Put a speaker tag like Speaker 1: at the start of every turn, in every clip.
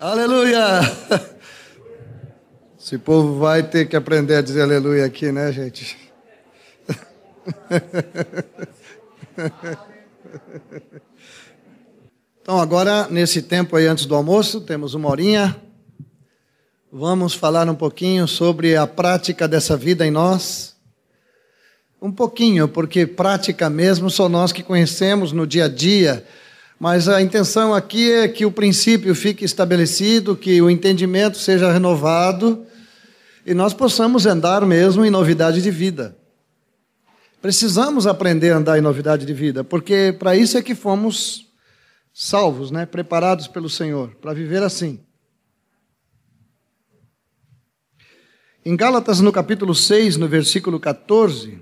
Speaker 1: Aleluia! Esse povo vai ter que aprender a dizer aleluia aqui, né, gente? Então, agora, nesse tempo aí antes do almoço, temos uma horinha. Vamos falar um pouquinho sobre a prática dessa vida em nós. Um pouquinho, porque prática mesmo só nós que conhecemos no dia a dia. Mas a intenção aqui é que o princípio fique estabelecido, que o entendimento seja renovado e nós possamos andar mesmo em novidade de vida. Precisamos aprender a andar em novidade de vida, porque para isso é que fomos salvos, né? preparados pelo Senhor, para viver assim. Em Gálatas, no capítulo 6, no versículo 14,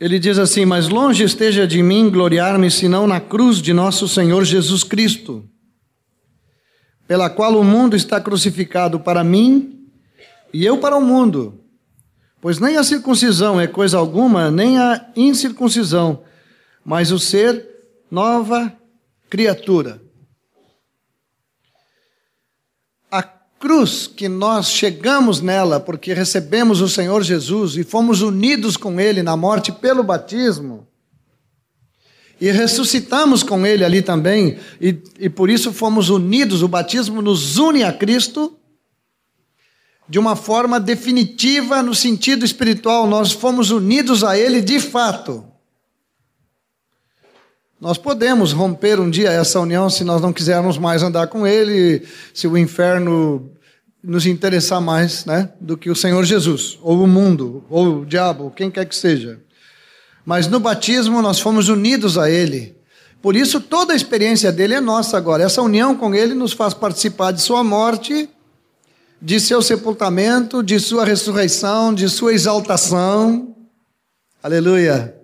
Speaker 1: ele diz assim: Mas longe esteja de mim gloriar-me, senão na cruz de nosso Senhor Jesus Cristo, pela qual o mundo está crucificado para mim e eu para o mundo. Pois nem a circuncisão é coisa alguma, nem a incircuncisão, mas o ser nova criatura. A cruz que nós chegamos nela porque recebemos o Senhor Jesus e fomos unidos com Ele na morte pelo batismo, e ressuscitamos com Ele ali também, e, e por isso fomos unidos, o batismo nos une a Cristo de uma forma definitiva no sentido espiritual, nós fomos unidos a Ele de fato. Nós podemos romper um dia essa união se nós não quisermos mais andar com Ele, se o inferno nos interessar mais né, do que o Senhor Jesus, ou o mundo, ou o diabo, quem quer que seja. Mas no batismo nós fomos unidos a Ele. Por isso toda a experiência dele é nossa agora. Essa união com Ele nos faz participar de Sua morte de seu sepultamento, de sua ressurreição, de sua exaltação. Aleluia.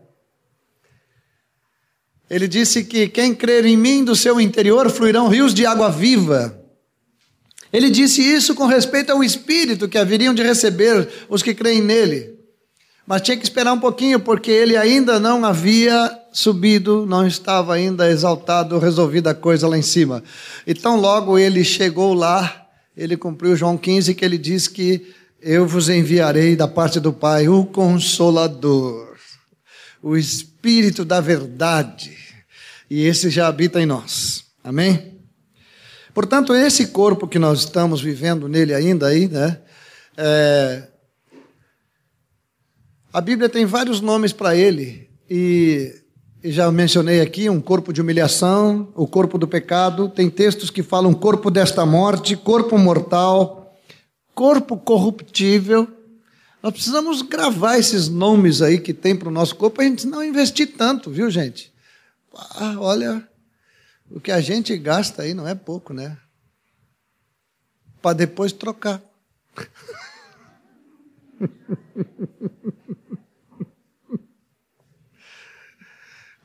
Speaker 1: Ele disse que quem crer em mim, do seu interior fluirão rios de água viva. Ele disse isso com respeito ao Espírito que haveriam de receber os que creem nele. Mas tinha que esperar um pouquinho, porque ele ainda não havia subido, não estava ainda exaltado, resolvida a coisa lá em cima. Então, logo ele chegou lá, ele cumpriu João 15, que ele diz que eu vos enviarei da parte do Pai o Consolador, o Espírito da Verdade, e esse já habita em nós. Amém? Portanto, esse corpo que nós estamos vivendo nele ainda aí, né? É, a Bíblia tem vários nomes para ele e e já mencionei aqui um corpo de humilhação, o corpo do pecado. Tem textos que falam corpo desta morte, corpo mortal, corpo corruptível. Nós precisamos gravar esses nomes aí que tem para o nosso corpo, a gente não investir tanto, viu, gente? Ah, olha, o que a gente gasta aí não é pouco, né? Para depois trocar.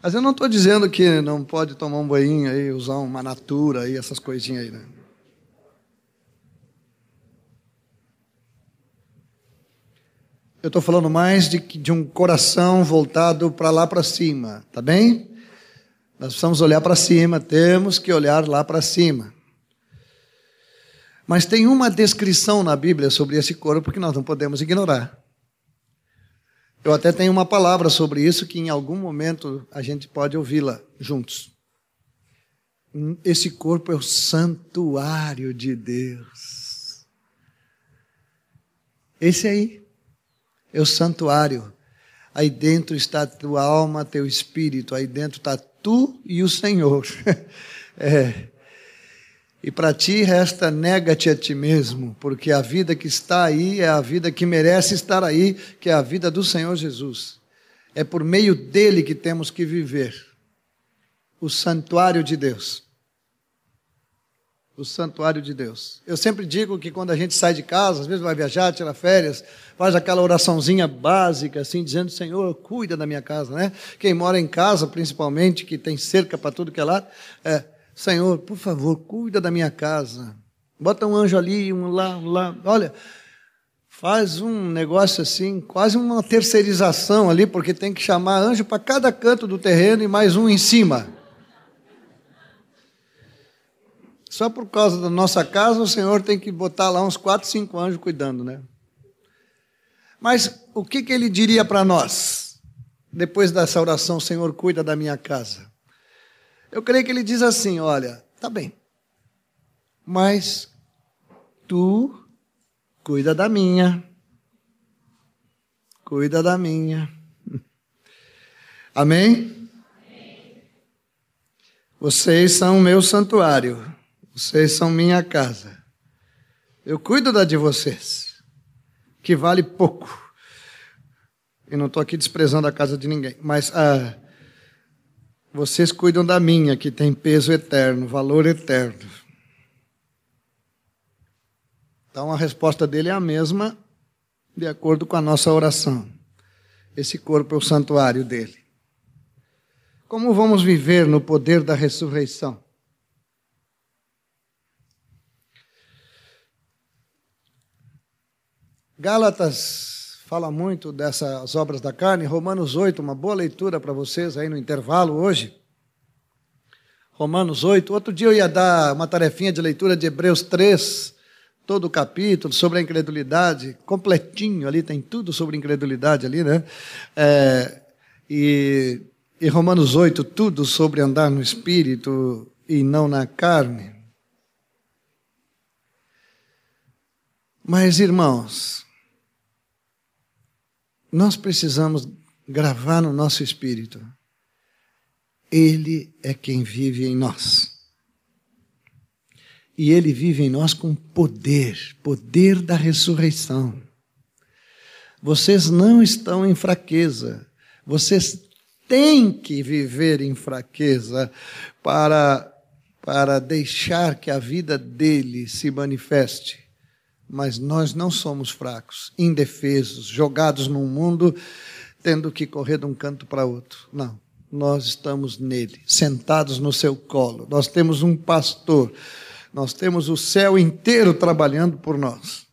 Speaker 1: Mas eu não estou dizendo que não pode tomar um banho aí, usar uma natura aí, essas coisinhas aí, né? Eu estou falando mais de, de um coração voltado para lá para cima, tá bem? Nós precisamos olhar para cima, temos que olhar lá para cima. Mas tem uma descrição na Bíblia sobre esse corpo que nós não podemos ignorar. Eu até tenho uma palavra sobre isso que em algum momento a gente pode ouvi-la juntos. Esse corpo é o santuário de Deus. Esse aí é o santuário. Aí dentro está tua alma, teu espírito. Aí dentro está tu e o Senhor. é. E para ti resta nega-te a ti mesmo, porque a vida que está aí é a vida que merece estar aí, que é a vida do Senhor Jesus. É por meio dele que temos que viver o santuário de Deus. O santuário de Deus. Eu sempre digo que quando a gente sai de casa, às vezes vai viajar, tira férias, faz aquela oraçãozinha básica, assim, dizendo: Senhor, cuida da minha casa, né? Quem mora em casa, principalmente, que tem cerca para tudo que é lá, é Senhor, por favor, cuida da minha casa. Bota um anjo ali, um lá, um lá. Olha, faz um negócio assim, quase uma terceirização ali, porque tem que chamar anjo para cada canto do terreno e mais um em cima. Só por causa da nossa casa, o Senhor tem que botar lá uns quatro, cinco anjos cuidando, né? Mas o que, que ele diria para nós? Depois dessa oração, Senhor, cuida da minha casa. Eu creio que ele diz assim: olha, tá bem, mas tu cuida da minha, cuida da minha. Amém? Vocês são meu santuário, vocês são minha casa. Eu cuido da de vocês, que vale pouco. E não estou aqui desprezando a casa de ninguém, mas ah, vocês cuidam da minha, que tem peso eterno, valor eterno. Então a resposta dele é a mesma, de acordo com a nossa oração. Esse corpo é o santuário dele. Como vamos viver no poder da ressurreição? Gálatas fala muito dessas obras da carne, Romanos 8, uma boa leitura para vocês aí no intervalo hoje. Romanos 8. Outro dia eu ia dar uma tarefinha de leitura de Hebreus 3, todo o capítulo sobre a incredulidade, completinho ali, tem tudo sobre incredulidade ali, né? É, e e Romanos 8, tudo sobre andar no espírito e não na carne. Mas, irmãos, nós precisamos gravar no nosso espírito. Ele é quem vive em nós. E ele vive em nós com poder, poder da ressurreição. Vocês não estão em fraqueza. Vocês tem que viver em fraqueza para, para deixar que a vida dele se manifeste. Mas nós não somos fracos, indefesos, jogados num mundo, tendo que correr de um canto para outro. Não. Nós estamos nele, sentados no seu colo. Nós temos um pastor. Nós temos o céu inteiro trabalhando por nós.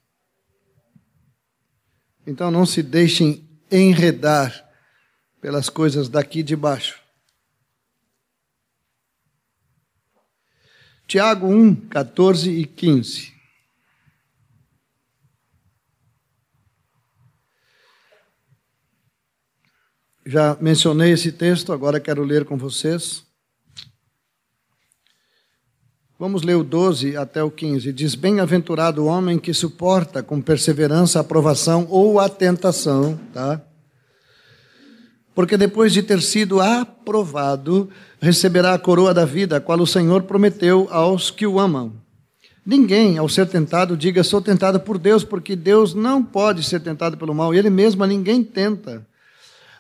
Speaker 1: Então não se deixem enredar pelas coisas daqui de baixo. Tiago 1, 14 e 15. Já mencionei esse texto, agora quero ler com vocês. Vamos ler o 12 até o 15. Diz: Bem-aventurado o homem que suporta com perseverança a provação ou a tentação, tá? porque depois de ter sido aprovado, receberá a coroa da vida, a qual o Senhor prometeu aos que o amam. Ninguém, ao ser tentado, diga: sou tentado por Deus, porque Deus não pode ser tentado pelo mal, Ele mesmo a ninguém tenta.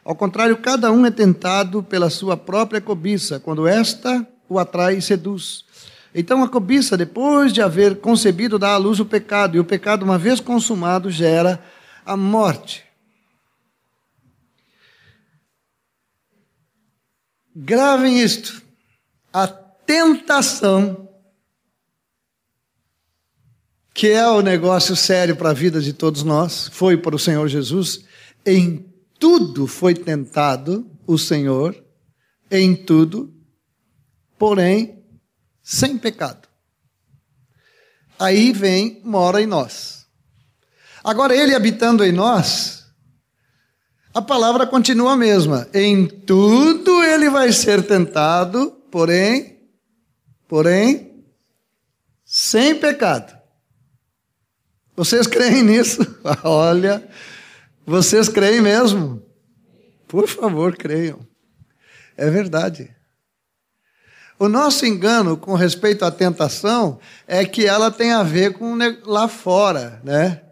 Speaker 1: Ao contrário, cada um é tentado pela sua própria cobiça, quando esta o atrai e seduz. Então a cobiça, depois de haver concebido, dá à luz o pecado, e o pecado, uma vez consumado, gera a morte. Gravem isto. A tentação, que é o negócio sério para a vida de todos nós, foi para o Senhor Jesus, em tudo foi tentado o Senhor, em tudo, porém sem pecado. Aí vem, mora em nós. Agora, ele habitando em nós, a palavra continua a mesma. Em tudo ele vai ser tentado, porém, porém, sem pecado. Vocês creem nisso? Olha, vocês creem mesmo? Por favor, creiam. É verdade. O nosso engano com respeito à tentação é que ela tem a ver com lá fora, né?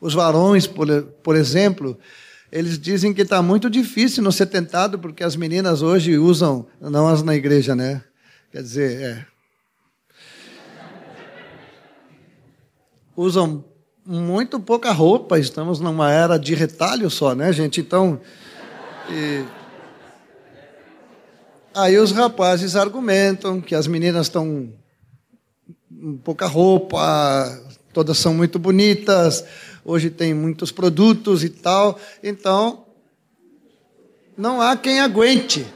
Speaker 1: Os varões, por, exemplo, eles dizem que está muito difícil não ser tentado, porque as meninas hoje usam, não as na igreja, né? Quer dizer, é. Usam muito pouca roupa, estamos numa era de retalho só, né, gente? Então. E... Aí os rapazes argumentam que as meninas estão pouca roupa, todas são muito bonitas, hoje tem muitos produtos e tal, então não há quem aguente.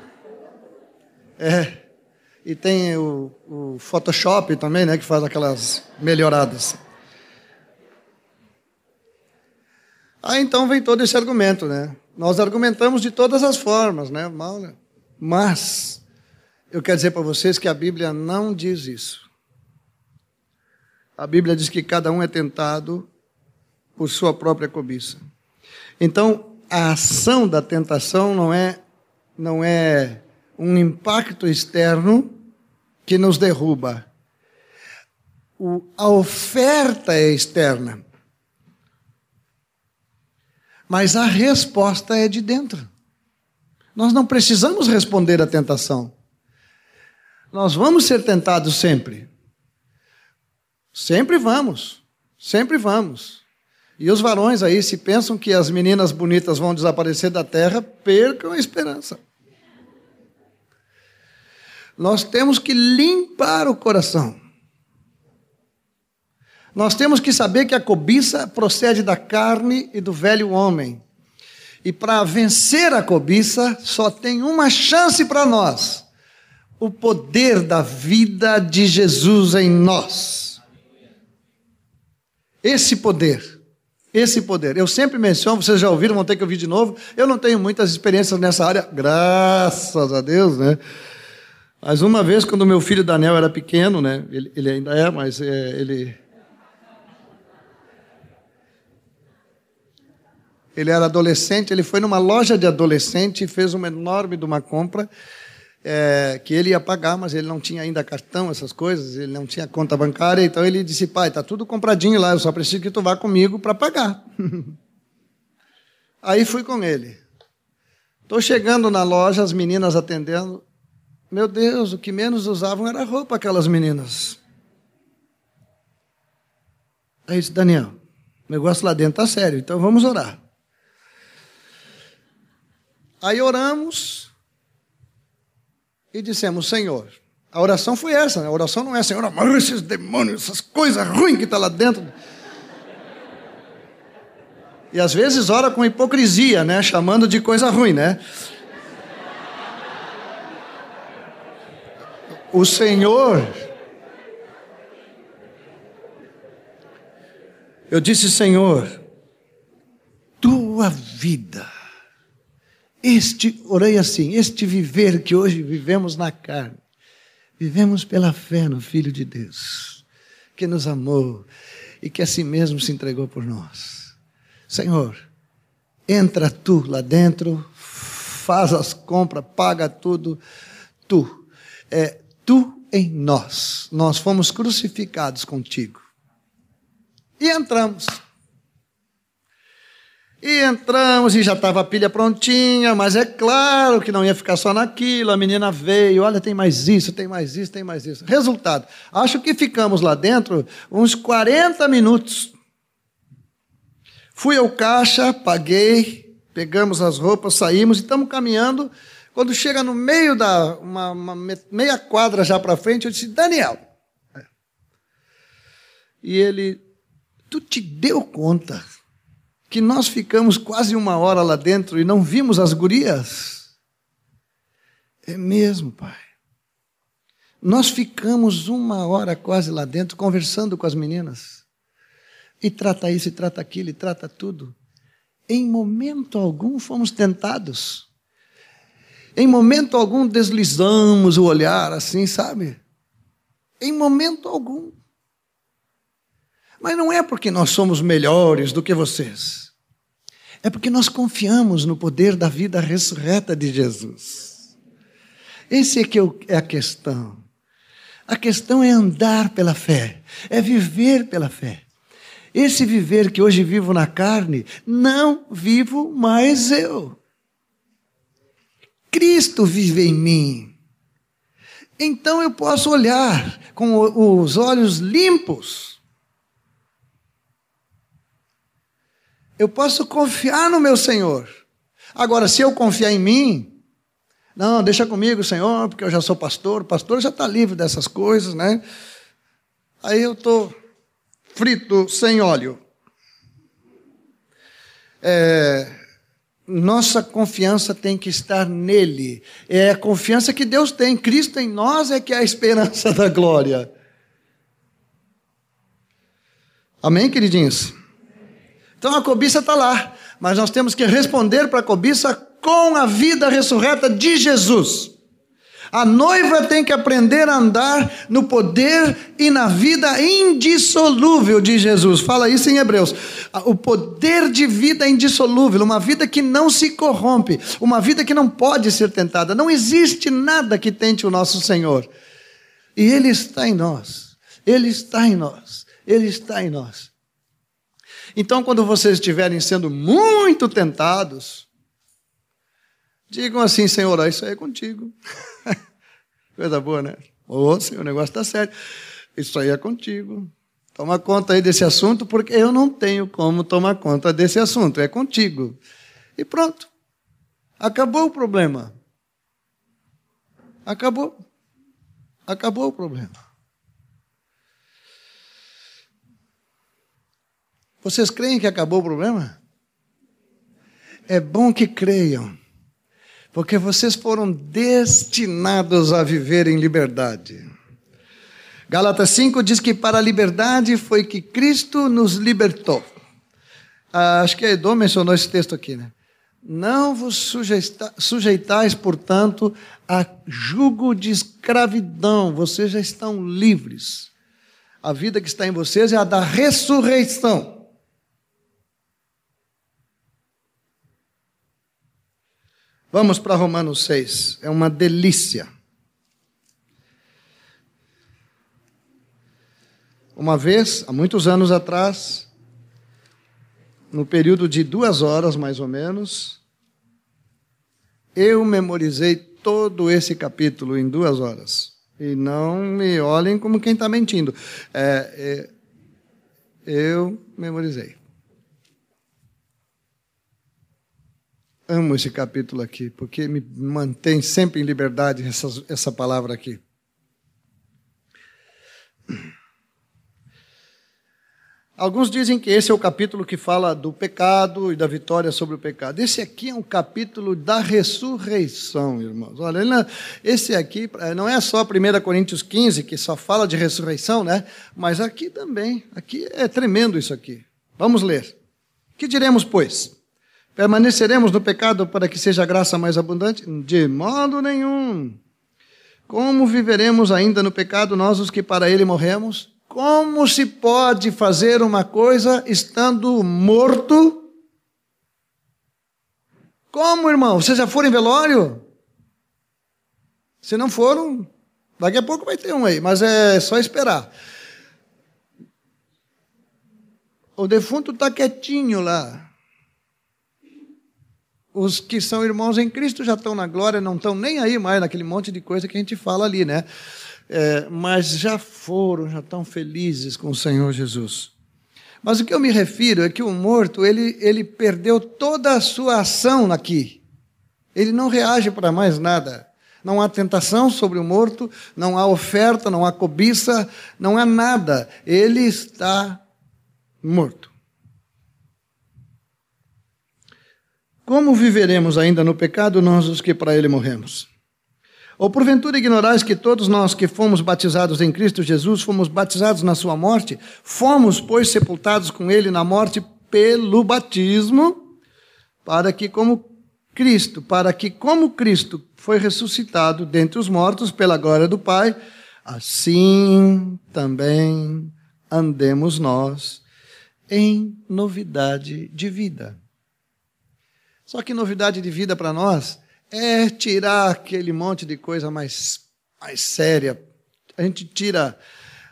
Speaker 1: É. E tem o, o Photoshop também, né, que faz aquelas melhoradas. Aí então vem todo esse argumento, né? Nós argumentamos de todas as formas, né? Mas eu quero dizer para vocês que a Bíblia não diz isso. A Bíblia diz que cada um é tentado por sua própria cobiça. Então, a ação da tentação não é não é um impacto externo que nos derruba. O, a oferta é externa. Mas a resposta é de dentro. Nós não precisamos responder à tentação. Nós vamos ser tentados sempre. Sempre vamos. Sempre vamos. E os varões aí, se pensam que as meninas bonitas vão desaparecer da terra, percam a esperança. Nós temos que limpar o coração. Nós temos que saber que a cobiça procede da carne e do velho homem. E para vencer a cobiça, só tem uma chance para nós: o poder da vida de Jesus em nós. Esse poder. Esse poder. Eu sempre menciono, vocês já ouviram, vão ter que ouvir de novo. Eu não tenho muitas experiências nessa área, graças a Deus, né? Mas uma vez, quando meu filho Daniel era pequeno, né? Ele, ele ainda é, mas é, ele Ele era adolescente, ele foi numa loja de adolescente e fez uma enorme de uma compra é, que ele ia pagar, mas ele não tinha ainda cartão, essas coisas, ele não tinha conta bancária, então ele disse, pai, tá tudo compradinho lá, eu só preciso que tu vá comigo para pagar. Aí fui com ele. Estou chegando na loja, as meninas atendendo. Meu Deus, o que menos usavam era roupa aquelas meninas. Aí disse, Daniel, o negócio lá dentro está sério, então vamos orar. Aí oramos e dissemos, Senhor, a oração foi essa, né? a oração não é, Senhor, amarra esses demônios, essas coisas ruins que estão tá lá dentro. E às vezes ora com hipocrisia, né? Chamando de coisa ruim, né? O Senhor. Eu disse, Senhor, tua vida este, orei assim, este viver que hoje vivemos na carne, vivemos pela fé no Filho de Deus, que nos amou e que assim mesmo se entregou por nós. Senhor, entra tu lá dentro, faz as compras, paga tudo, tu, é tu em nós. Nós fomos crucificados contigo. E entramos. E entramos e já estava a pilha prontinha, mas é claro que não ia ficar só naquilo. A menina veio, olha, tem mais isso, tem mais isso, tem mais isso. Resultado, acho que ficamos lá dentro uns 40 minutos. Fui ao caixa, paguei, pegamos as roupas, saímos e estamos caminhando. Quando chega no meio da uma, uma meia quadra já para frente, eu disse: Daniel. E ele, tu te deu conta que nós ficamos quase uma hora lá dentro e não vimos as gurias? É mesmo, pai. Nós ficamos uma hora quase lá dentro conversando com as meninas. E trata isso, e trata aquilo, e trata tudo. Em momento algum fomos tentados. Em momento algum deslizamos o olhar assim, sabe? Em momento algum. Mas não é porque nós somos melhores do que vocês. É porque nós confiamos no poder da vida ressurreta de Jesus. Esse é que é a questão. A questão é andar pela fé, é viver pela fé. Esse viver que hoje vivo na carne, não vivo mais eu. Cristo vive em mim. Então eu posso olhar com os olhos limpos Eu posso confiar no meu Senhor. Agora, se eu confiar em mim, não, deixa comigo, Senhor, porque eu já sou pastor, o pastor já está livre dessas coisas, né? Aí eu estou frito sem óleo. É, nossa confiança tem que estar nele. É a confiança que Deus tem. Cristo em nós é que é a esperança da glória. Amém, queridinhos? Então a cobiça está lá, mas nós temos que responder para a cobiça com a vida ressurreta de Jesus. A noiva tem que aprender a andar no poder e na vida indissolúvel de Jesus. Fala isso em Hebreus. O poder de vida indissolúvel, uma vida que não se corrompe, uma vida que não pode ser tentada. Não existe nada que tente o nosso Senhor. E Ele está em nós. Ele está em nós. Ele está em nós. Então, quando vocês estiverem sendo muito tentados, digam assim: Senhor, isso aí é contigo. Coisa boa, né? Ô, oh, Senhor, o negócio está sério. Isso aí é contigo. Toma conta aí desse assunto, porque eu não tenho como tomar conta desse assunto. É contigo. E pronto. Acabou o problema. Acabou. Acabou o problema. Vocês creem que acabou o problema? É bom que creiam porque vocês foram destinados a viver em liberdade. Gálatas 5 diz que para a liberdade foi que Cristo nos libertou. Ah, acho que a Edom mencionou esse texto aqui, né? Não vos sujeita, sujeitais, portanto, a jugo de escravidão, vocês já estão livres. A vida que está em vocês é a da ressurreição. Vamos para Romanos 6, é uma delícia. Uma vez, há muitos anos atrás, no período de duas horas mais ou menos, eu memorizei todo esse capítulo em duas horas. E não me olhem como quem está mentindo. É, é, eu memorizei. Amo esse capítulo aqui, porque me mantém sempre em liberdade essa, essa palavra aqui. Alguns dizem que esse é o capítulo que fala do pecado e da vitória sobre o pecado. Esse aqui é um capítulo da ressurreição, irmãos. Olha, esse aqui eh, não é só 1 Coríntios 15, que só fala de ressurreição, né? Mas aqui também. Aqui é tremendo isso aqui. Vamos ler. Que diremos, pois? Permaneceremos no pecado para que seja a graça mais abundante? De modo nenhum. Como viveremos ainda no pecado nós os que para ele morremos? Como se pode fazer uma coisa estando morto? Como, irmão? Vocês já foram em velório? Se não foram, daqui a pouco vai ter um aí, mas é só esperar. O defunto está quietinho lá os que são irmãos em Cristo já estão na glória, não estão nem aí mais naquele monte de coisa que a gente fala ali, né? É, mas já foram, já estão felizes com o Senhor Jesus. Mas o que eu me refiro é que o morto, ele, ele perdeu toda a sua ação aqui. Ele não reage para mais nada. Não há tentação sobre o morto, não há oferta, não há cobiça, não há nada. Ele está morto. Como viveremos ainda no pecado nós os que para ele morremos? Ou porventura ignorais que todos nós que fomos batizados em Cristo Jesus fomos batizados na sua morte? Fomos, pois, sepultados com ele na morte pelo batismo, para que como Cristo, para que como Cristo foi ressuscitado dentre os mortos pela glória do Pai, assim também andemos nós em novidade de vida. Só que novidade de vida para nós é tirar aquele monte de coisa mais, mais séria. A gente tira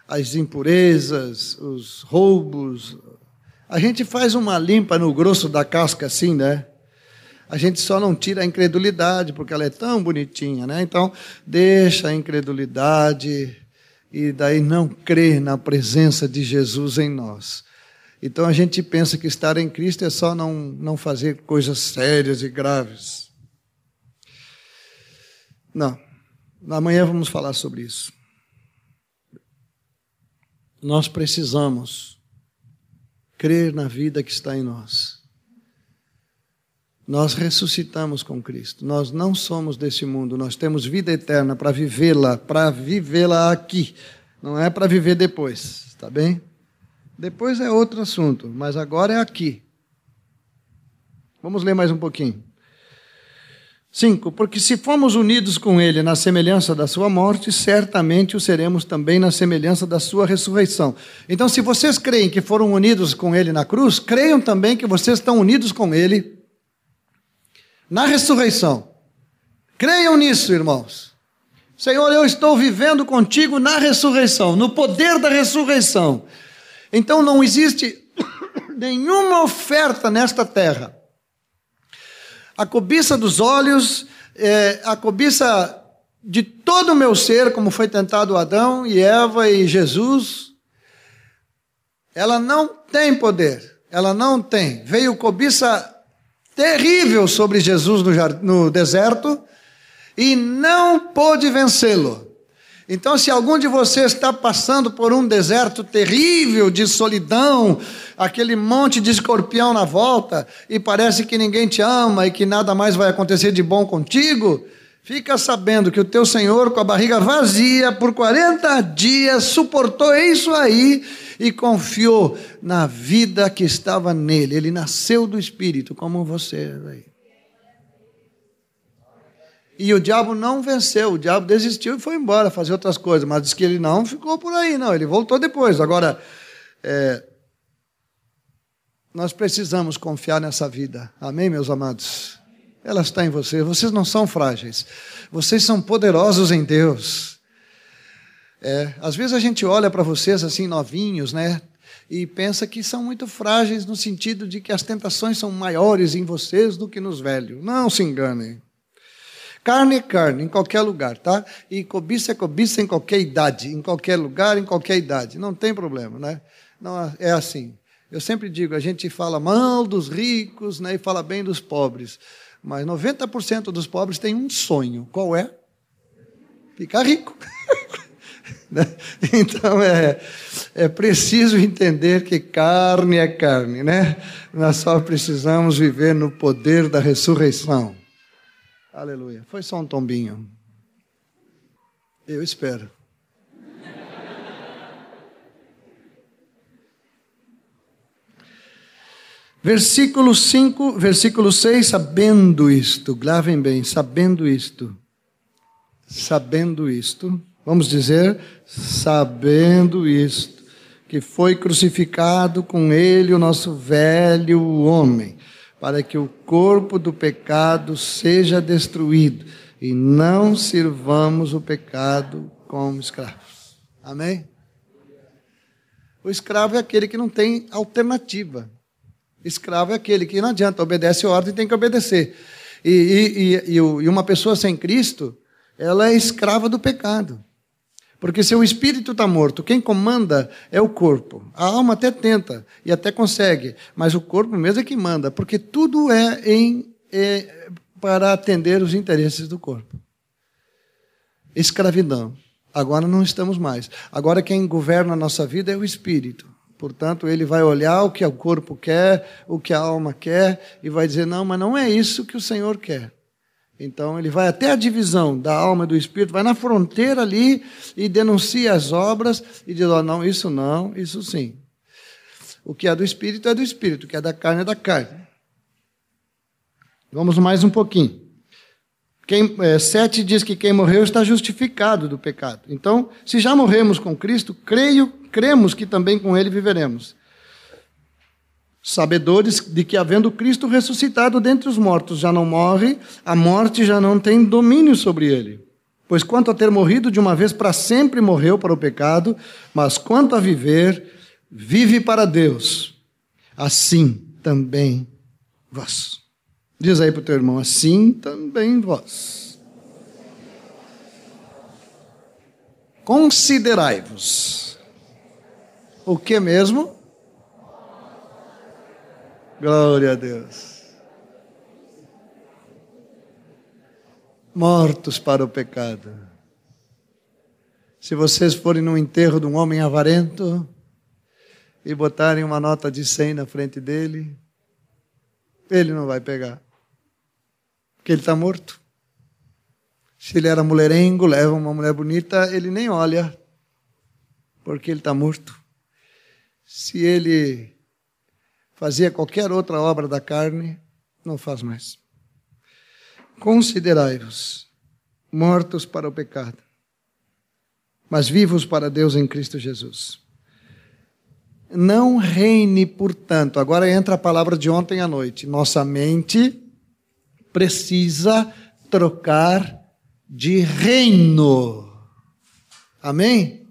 Speaker 1: as impurezas, os roubos. A gente faz uma limpa no grosso da casca assim, né? A gente só não tira a incredulidade, porque ela é tão bonitinha, né? Então, deixa a incredulidade e daí não crê na presença de Jesus em nós. Então a gente pensa que estar em Cristo é só não, não fazer coisas sérias e graves. Não. Amanhã vamos falar sobre isso. Nós precisamos crer na vida que está em nós. Nós ressuscitamos com Cristo. Nós não somos desse mundo, nós temos vida eterna para vivê-la, para vivê-la aqui. Não é para viver depois, está bem? Depois é outro assunto, mas agora é aqui. Vamos ler mais um pouquinho. 5. Porque se fomos unidos com Ele na semelhança da Sua morte, certamente o seremos também na semelhança da Sua ressurreição. Então, se vocês creem que foram unidos com Ele na cruz, creiam também que vocês estão unidos com Ele na ressurreição. Creiam nisso, irmãos. Senhor, eu estou vivendo contigo na ressurreição, no poder da ressurreição. Então não existe nenhuma oferta nesta terra a cobiça dos olhos, é, a cobiça de todo o meu ser, como foi tentado Adão e Eva e Jesus, ela não tem poder, ela não tem. Veio cobiça terrível sobre Jesus no, no deserto e não pôde vencê-lo. Então, se algum de vocês está passando por um deserto terrível de solidão, aquele monte de escorpião na volta, e parece que ninguém te ama e que nada mais vai acontecer de bom contigo, fica sabendo que o teu Senhor, com a barriga vazia, por 40 dias, suportou isso aí e confiou na vida que estava nele. Ele nasceu do Espírito, como você aí. E o diabo não venceu, o diabo desistiu e foi embora fazer outras coisas, mas diz que ele não ficou por aí, não, ele voltou depois. Agora, é, nós precisamos confiar nessa vida, amém, meus amados? Ela está em vocês, vocês não são frágeis, vocês são poderosos em Deus. É, às vezes a gente olha para vocês assim, novinhos, né? E pensa que são muito frágeis no sentido de que as tentações são maiores em vocês do que nos velhos. Não se enganem. Carne é carne, em qualquer lugar, tá? E cobiça é cobiça em qualquer idade, em qualquer lugar, em qualquer idade. Não tem problema, né? Não, é assim. Eu sempre digo, a gente fala mal dos ricos né, e fala bem dos pobres. Mas 90% dos pobres têm um sonho. Qual é? Ficar rico. Né? então é, é preciso entender que carne é carne, né? Nós só precisamos viver no poder da ressurreição. Aleluia. Foi só um tombinho. Eu espero. Versículo 5, versículo 6, sabendo isto, gravem bem, sabendo isto, sabendo isto, vamos dizer, sabendo isto, que foi crucificado com ele o nosso velho homem para que o corpo do pecado seja destruído e não sirvamos o pecado como escravos. Amém? O escravo é aquele que não tem alternativa. Escravo é aquele que não adianta, obedece a ordem tem que obedecer. E, e, e, e uma pessoa sem Cristo, ela é escrava do pecado. Porque se o espírito está morto, quem comanda é o corpo. A alma até tenta e até consegue, mas o corpo mesmo é que manda, porque tudo é, em, é para atender os interesses do corpo. Escravidão. Agora não estamos mais. Agora quem governa a nossa vida é o espírito. Portanto, ele vai olhar o que o corpo quer, o que a alma quer, e vai dizer: não, mas não é isso que o Senhor quer. Então ele vai até a divisão da alma e do espírito, vai na fronteira ali e denuncia as obras e diz: oh, não, isso não, isso sim. O que é do espírito é do espírito, o que é da carne é da carne. Vamos mais um pouquinho. Quem, é, sete diz que quem morreu está justificado do pecado. Então, se já morremos com Cristo, creio, cremos que também com Ele viveremos sabedores de que, havendo Cristo ressuscitado dentre os mortos, já não morre, a morte já não tem domínio sobre ele. Pois quanto a ter morrido de uma vez para sempre, morreu para o pecado, mas quanto a viver, vive para Deus. Assim também vós. Diz aí para o teu irmão, assim também vós. Considerai-vos. O que mesmo? Glória a Deus. Mortos para o pecado. Se vocês forem no enterro de um homem avarento e botarem uma nota de 100 na frente dele, ele não vai pegar. que ele está morto. Se ele era mulherengo, leva uma mulher bonita, ele nem olha, porque ele está morto. Se ele fazia qualquer outra obra da carne, não faz mais. Considerai-vos mortos para o pecado, mas vivos para Deus em Cristo Jesus. Não reine, portanto, agora entra a palavra de ontem à noite. Nossa mente precisa trocar de reino. Amém?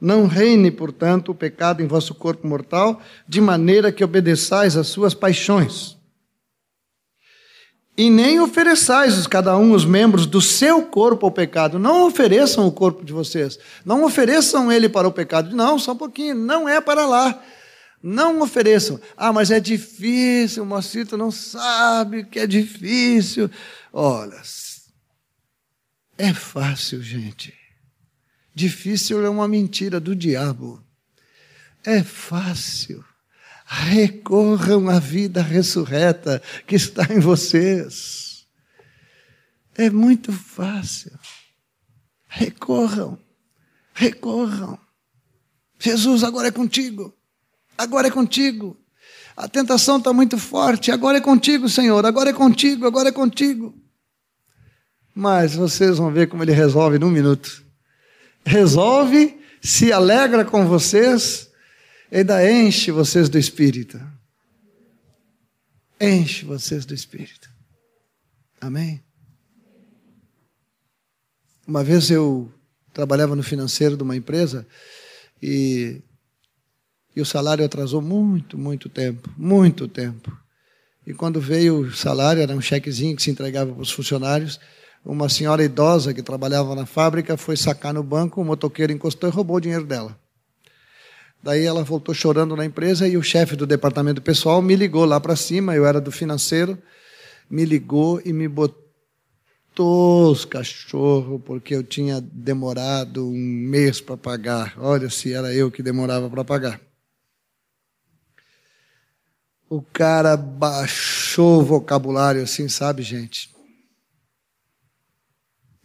Speaker 1: Não reine, portanto, o pecado em vosso corpo mortal, de maneira que obedeçais às suas paixões. E nem ofereçais cada um os membros do seu corpo ao pecado. Não ofereçam o corpo de vocês. Não ofereçam ele para o pecado. Não, só um pouquinho. Não é para lá. Não ofereçam. Ah, mas é difícil, o Mocito não sabe que é difícil. Olha, é fácil, gente. Difícil é uma mentira do diabo. É fácil recorram à vida ressurreta que está em vocês. É muito fácil. Recorram, recorram. Jesus, agora é contigo. Agora é contigo. A tentação está muito forte. Agora é contigo, Senhor. Agora é contigo. Agora é contigo. Mas vocês vão ver como ele resolve num minuto. Resolve, se alegra com vocês ainda enche vocês do Espírito. Enche vocês do Espírito. Amém? Uma vez eu trabalhava no financeiro de uma empresa e, e o salário atrasou muito, muito tempo muito tempo. E quando veio o salário, era um chequezinho que se entregava para os funcionários. Uma senhora idosa que trabalhava na fábrica foi sacar no banco, o motoqueiro encostou e roubou o dinheiro dela. Daí ela voltou chorando na empresa e o chefe do departamento pessoal me ligou lá para cima, eu era do financeiro, me ligou e me botou os cachorros porque eu tinha demorado um mês para pagar. Olha se era eu que demorava para pagar. O cara baixou o vocabulário assim, sabe, gente?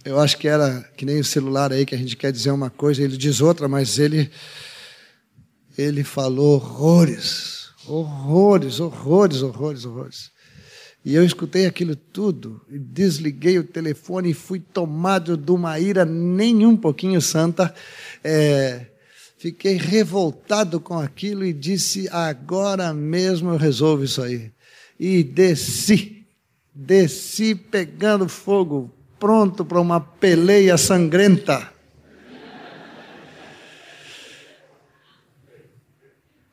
Speaker 1: Eu acho que era que nem o celular aí que a gente quer dizer uma coisa, ele diz outra, mas ele ele falou horrores, horrores, horrores, horrores, horrores. E eu escutei aquilo tudo, desliguei o telefone e fui tomado de uma ira nem um pouquinho santa. É, fiquei revoltado com aquilo e disse: agora mesmo eu resolvo isso aí. E desci, desci pegando fogo, pronto para uma peleia sangrenta.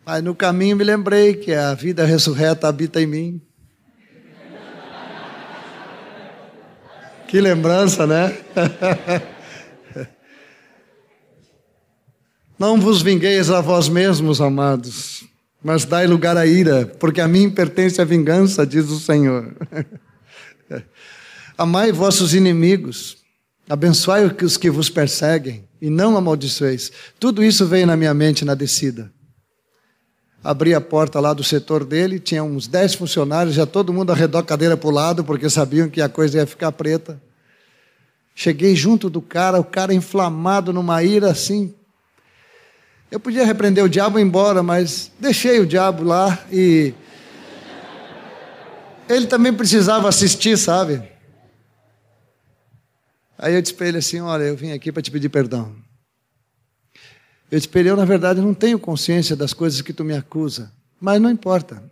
Speaker 1: Aí no caminho me lembrei que a vida ressurreta habita em mim. Que lembrança, né? Não vos vingueis a vós mesmos, amados, mas dai lugar à ira, porque a mim pertence a vingança, diz o Senhor. Amai vossos inimigos, abençoai os que vos perseguem, e não amaldiçoeis. Tudo isso veio na minha mente na descida. Abri a porta lá do setor dele, tinha uns dez funcionários, já todo mundo arredou a cadeira para o lado, porque sabiam que a coisa ia ficar preta. Cheguei junto do cara, o cara inflamado numa ira assim. Eu podia repreender o diabo embora, mas deixei o diabo lá e. Ele também precisava assistir, sabe? Aí eu disse para ele assim: Olha, eu vim aqui para te pedir perdão. Eu disse eu, na verdade, não tenho consciência das coisas que tu me acusa. Mas não importa.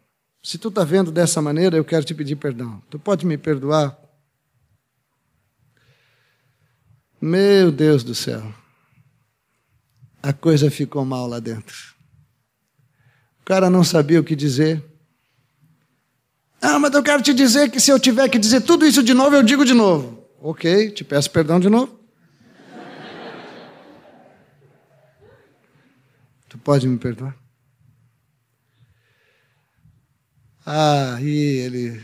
Speaker 1: Se tu está vendo dessa maneira, eu quero te pedir perdão. Tu pode me perdoar? Meu Deus do céu. A coisa ficou mal lá dentro. O cara não sabia o que dizer. Ah, mas eu quero te dizer que se eu tiver que dizer tudo isso de novo, eu digo de novo. Ok, te peço perdão de novo. Tu pode me perdoar? Ah, e ele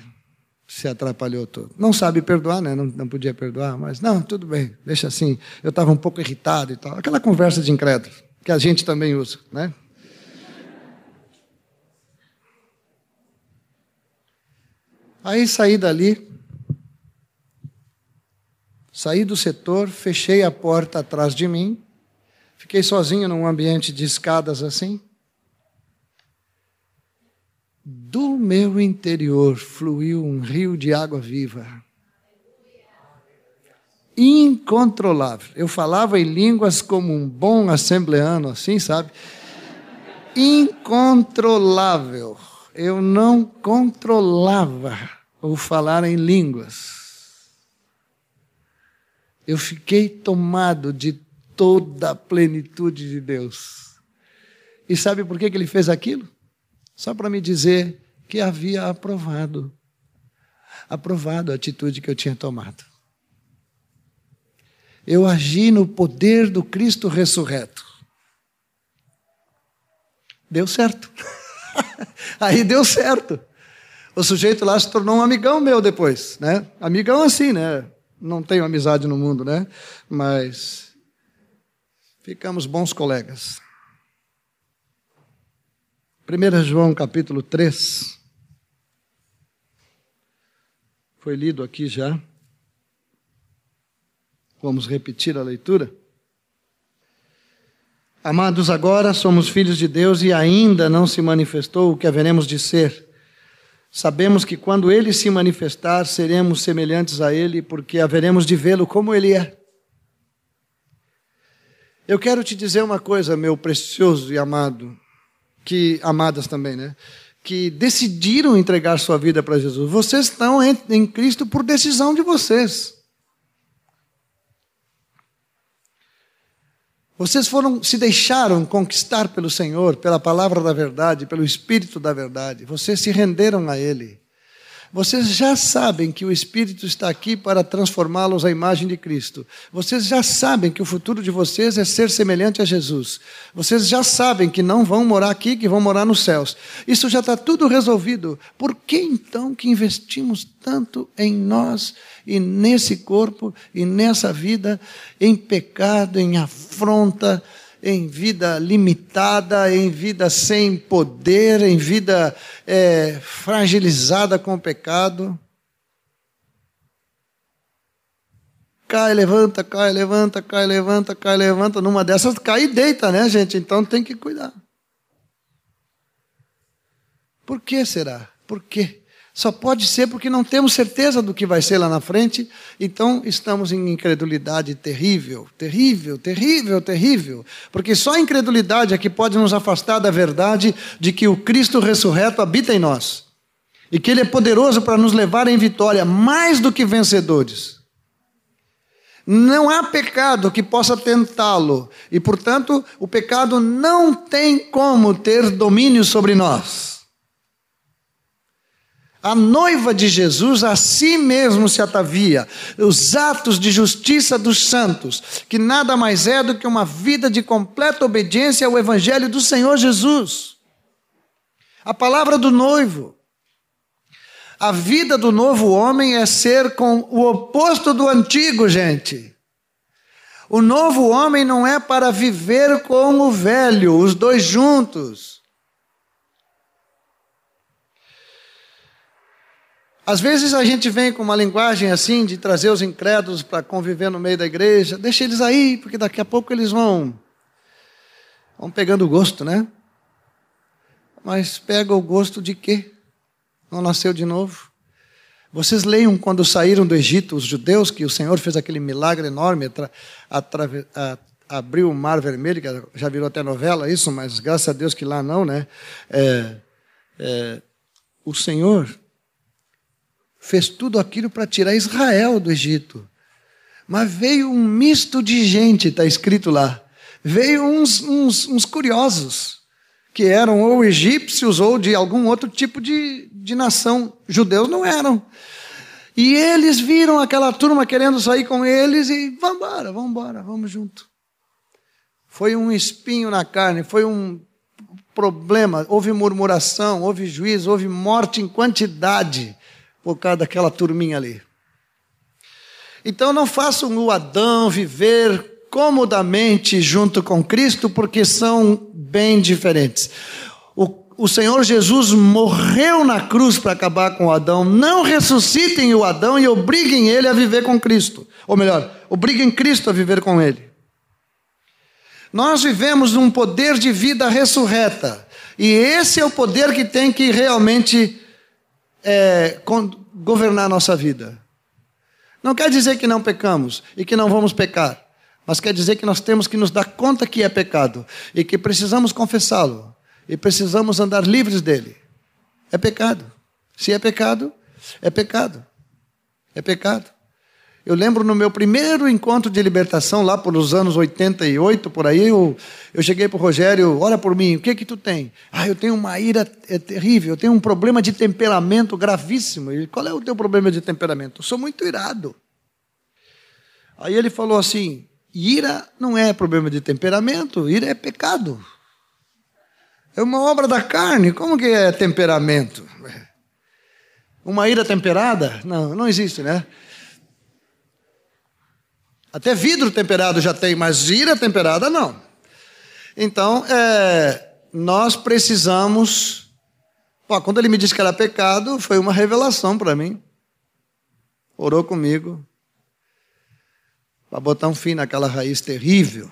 Speaker 1: se atrapalhou todo. Não sabe perdoar, né? Não, não podia perdoar, mas não, tudo bem, deixa assim. Eu estava um pouco irritado e tal. Aquela conversa de incrédulo, que a gente também usa, né? Aí saí dali, Saí do setor, fechei a porta atrás de mim, fiquei sozinho num ambiente de escadas assim. Do meu interior fluiu um rio de água viva. Incontrolável. Eu falava em línguas como um bom assembleano, assim, sabe? Incontrolável. Eu não controlava o falar em línguas. Eu fiquei tomado de toda a plenitude de Deus. E sabe por que, que ele fez aquilo? Só para me dizer que havia aprovado. Aprovado a atitude que eu tinha tomado. Eu agi no poder do Cristo ressurreto. Deu certo. Aí deu certo. O sujeito lá se tornou um amigão meu depois, né? Amigão assim, né? Não tenho amizade no mundo, né? Mas ficamos bons colegas. 1 João capítulo 3. Foi lido aqui já. Vamos repetir a leitura. Amados, agora somos filhos de Deus e ainda não se manifestou o que haveremos de ser. Sabemos que quando ele se manifestar, seremos semelhantes a ele, porque haveremos de vê-lo como ele é. Eu quero te dizer uma coisa, meu precioso e amado que amadas também, né? Que decidiram entregar sua vida para Jesus. Vocês estão em, em Cristo por decisão de vocês. Vocês foram, se deixaram conquistar pelo Senhor, pela palavra da verdade, pelo Espírito da verdade. Vocês se renderam a Ele. Vocês já sabem que o Espírito está aqui para transformá-los à imagem de Cristo. Vocês já sabem que o futuro de vocês é ser semelhante a Jesus. Vocês já sabem que não vão morar aqui, que vão morar nos céus. Isso já está tudo resolvido. Por que então que investimos tanto em nós e nesse corpo e nessa vida, em pecado, em afronta? Em vida limitada, em vida sem poder, em vida é, fragilizada com o pecado. Cai, levanta, cai, levanta, cai, levanta, cai, levanta. Numa dessas cai e deita, né, gente? Então tem que cuidar. Por que será? Por quê? Só pode ser porque não temos certeza do que vai ser lá na frente, então estamos em incredulidade terrível, terrível, terrível, terrível. Porque só a incredulidade é que pode nos afastar da verdade de que o Cristo ressurreto habita em nós e que Ele é poderoso para nos levar em vitória, mais do que vencedores. Não há pecado que possa tentá-lo, e portanto, o pecado não tem como ter domínio sobre nós. A noiva de Jesus a si mesmo se atavia, os atos de justiça dos santos, que nada mais é do que uma vida de completa obediência ao Evangelho do Senhor Jesus. A palavra do noivo. A vida do novo homem é ser com o oposto do antigo, gente. O novo homem não é para viver com o velho, os dois juntos. Às vezes a gente vem com uma linguagem assim de trazer os incrédulos para conviver no meio da igreja, deixa eles aí, porque daqui a pouco eles vão vão pegando gosto, né? Mas pega o gosto de quê? Não nasceu de novo? Vocês leiam quando saíram do Egito, os judeus, que o Senhor fez aquele milagre enorme, abriu o Mar Vermelho, que já virou até novela isso, mas graças a Deus que lá não, né? É, é, o Senhor fez tudo aquilo para tirar Israel do Egito. Mas veio um misto de gente, está escrito lá. Veio uns, uns, uns, curiosos, que eram ou egípcios ou de algum outro tipo de, de nação. Judeus não eram. E eles viram aquela turma querendo sair com eles e vamos embora, vamos embora, vamos junto. Foi um espinho na carne, foi um problema, houve murmuração, houve juízo, houve morte em quantidade por causa daquela turminha ali. Então não façam o Adão viver comodamente junto com Cristo, porque são bem diferentes. O, o Senhor Jesus morreu na cruz para acabar com o Adão, não ressuscitem o Adão e obriguem ele a viver com Cristo. Ou melhor, obriguem Cristo a viver com ele. Nós vivemos num poder de vida ressurreta. E esse é o poder que tem que realmente é, governar a nossa vida. Não quer dizer que não pecamos e que não vamos pecar, mas quer dizer que nós temos que nos dar conta que é pecado e que precisamos confessá-lo e precisamos andar livres dele. É pecado. Se é pecado, é pecado. É pecado. Eu lembro no meu primeiro encontro de libertação, lá pelos anos 88, por aí, eu, eu cheguei para o Rogério, olha por mim, o que que tu tem? Ah, eu tenho uma ira é terrível, eu tenho um problema de temperamento gravíssimo. Ele, qual é o teu problema de temperamento? Eu sou muito irado. Aí ele falou assim, ira não é problema de temperamento, ira é pecado. É uma obra da carne, como que é temperamento? Uma ira temperada? Não, não existe, né? Até vidro temperado já tem, mas gira temperada não. Então, é, nós precisamos. Pô, quando ele me disse que era pecado, foi uma revelação para mim. Orou comigo para botar um fim naquela raiz terrível.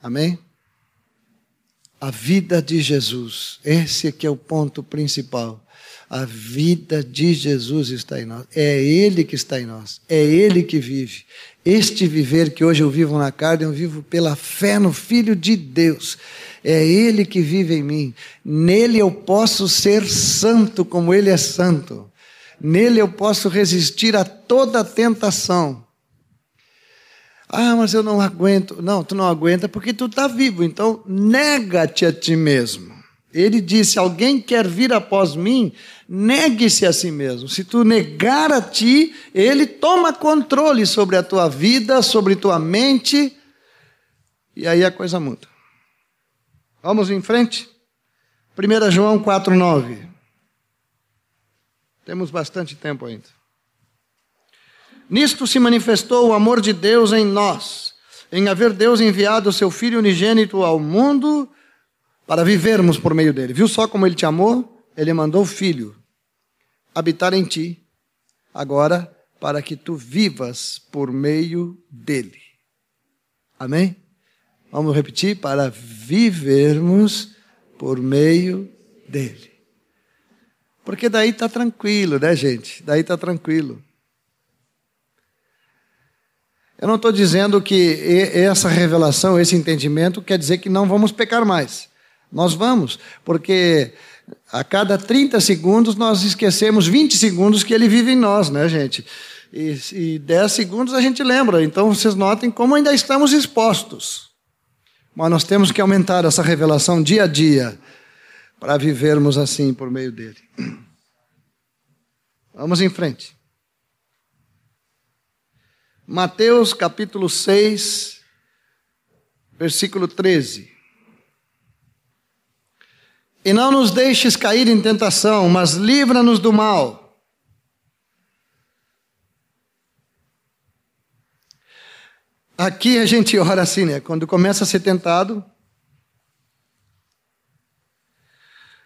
Speaker 1: Amém? A vida de Jesus, esse aqui é o ponto principal. A vida de Jesus está em nós. É Ele que está em nós. É Ele que vive. Este viver que hoje eu vivo na carne, eu vivo pela fé no Filho de Deus. É Ele que vive em mim. Nele eu posso ser santo como Ele é santo. Nele eu posso resistir a toda tentação. Ah, mas eu não aguento. Não, tu não aguenta porque tu está vivo. Então, nega-te a ti mesmo. Ele disse: Alguém quer vir após mim, negue-se a si mesmo. Se tu negar a ti, ele toma controle sobre a tua vida, sobre tua mente, e aí a coisa muda. Vamos em frente? 1 João 4,9. Temos bastante tempo ainda. Nisto se manifestou o amor de Deus em nós, em haver Deus enviado o seu Filho unigênito ao mundo para vivermos por meio dele. Viu só como ele te amou? Ele mandou o filho habitar em ti, agora, para que tu vivas por meio dele. Amém? Vamos repetir? Para vivermos por meio dele. Porque daí está tranquilo, né, gente? Daí está tranquilo. Eu não estou dizendo que essa revelação, esse entendimento, quer dizer que não vamos pecar mais. Nós vamos, porque a cada 30 segundos nós esquecemos 20 segundos que ele vive em nós, né, gente? E, e 10 segundos a gente lembra. Então vocês notem como ainda estamos expostos. Mas nós temos que aumentar essa revelação dia a dia para vivermos assim por meio dele. Vamos em frente. Mateus capítulo 6, versículo 13. E não nos deixes cair em tentação, mas livra-nos do mal. Aqui a gente ora assim, né? Quando começa a ser tentado,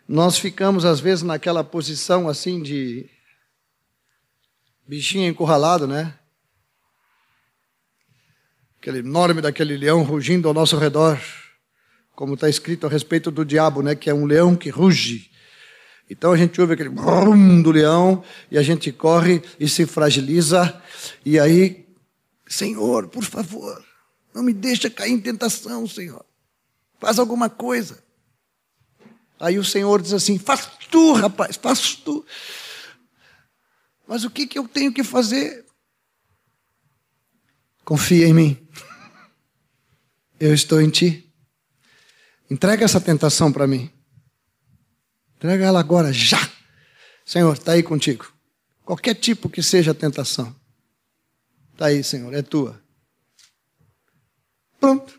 Speaker 1: nós ficamos às vezes naquela posição assim de bichinho encurralado, né? Aquele enorme daquele leão rugindo ao nosso redor como está escrito a respeito do diabo, né, que é um leão que ruge. Então a gente ouve aquele brum do leão e a gente corre e se fragiliza e aí, Senhor, por favor, não me deixa cair em tentação, Senhor. Faz alguma coisa. Aí o Senhor diz assim: faz tu, rapaz, faz tu. Mas o que, que eu tenho que fazer? Confia em mim. Eu estou em ti. Entrega essa tentação para mim. Entrega ela agora, já. Senhor, está aí contigo. Qualquer tipo que seja a tentação. Está aí, Senhor, é tua. Pronto.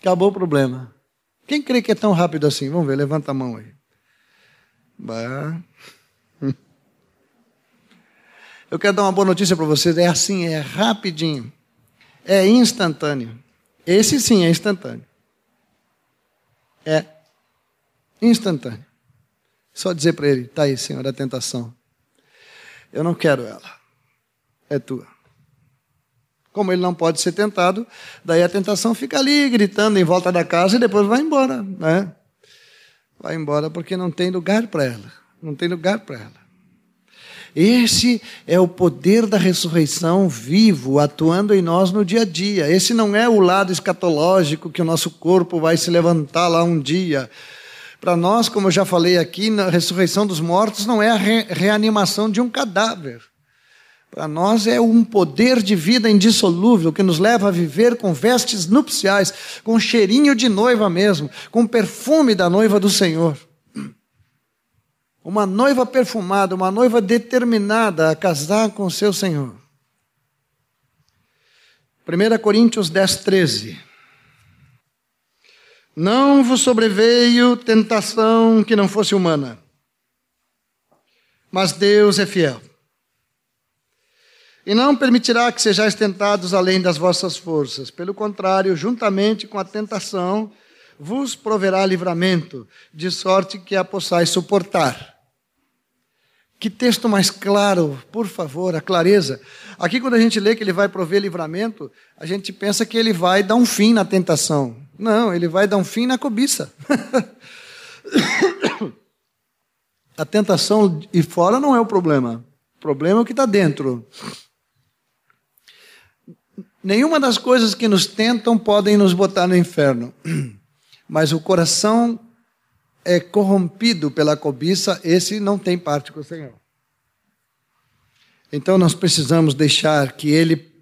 Speaker 1: Acabou o problema. Quem crê que é tão rápido assim? Vamos ver, levanta a mão aí. Bah. Eu quero dar uma boa notícia para vocês. É assim, é rapidinho. é instantâneo. Esse sim é instantâneo. É instantâneo. Só dizer para ele: está aí, Senhor, a tentação. Eu não quero ela. É tua. Como ele não pode ser tentado, daí a tentação fica ali gritando em volta da casa e depois vai embora, né? Vai embora porque não tem lugar para ela. Não tem lugar para ela. Esse é o poder da ressurreição vivo, atuando em nós no dia a dia. Esse não é o lado escatológico que o nosso corpo vai se levantar lá um dia. Para nós, como eu já falei aqui, na ressurreição dos mortos não é a re reanimação de um cadáver. Para nós é um poder de vida indissolúvel que nos leva a viver com vestes nupciais, com cheirinho de noiva mesmo, com perfume da noiva do Senhor. Uma noiva perfumada, uma noiva determinada a casar com seu Senhor. 1 Coríntios 10, 13. Não vos sobreveio tentação que não fosse humana, mas Deus é fiel. E não permitirá que sejais tentados além das vossas forças. Pelo contrário, juntamente com a tentação, vos proverá livramento, de sorte que a possais suportar. Que texto mais claro, por favor, a clareza. Aqui, quando a gente lê que ele vai prover livramento, a gente pensa que ele vai dar um fim na tentação. Não, ele vai dar um fim na cobiça. a tentação e fora não é o problema. O problema é o que está dentro. Nenhuma das coisas que nos tentam podem nos botar no inferno. Mas o coração é corrompido pela cobiça, esse não tem parte com o Senhor. Então nós precisamos deixar que Ele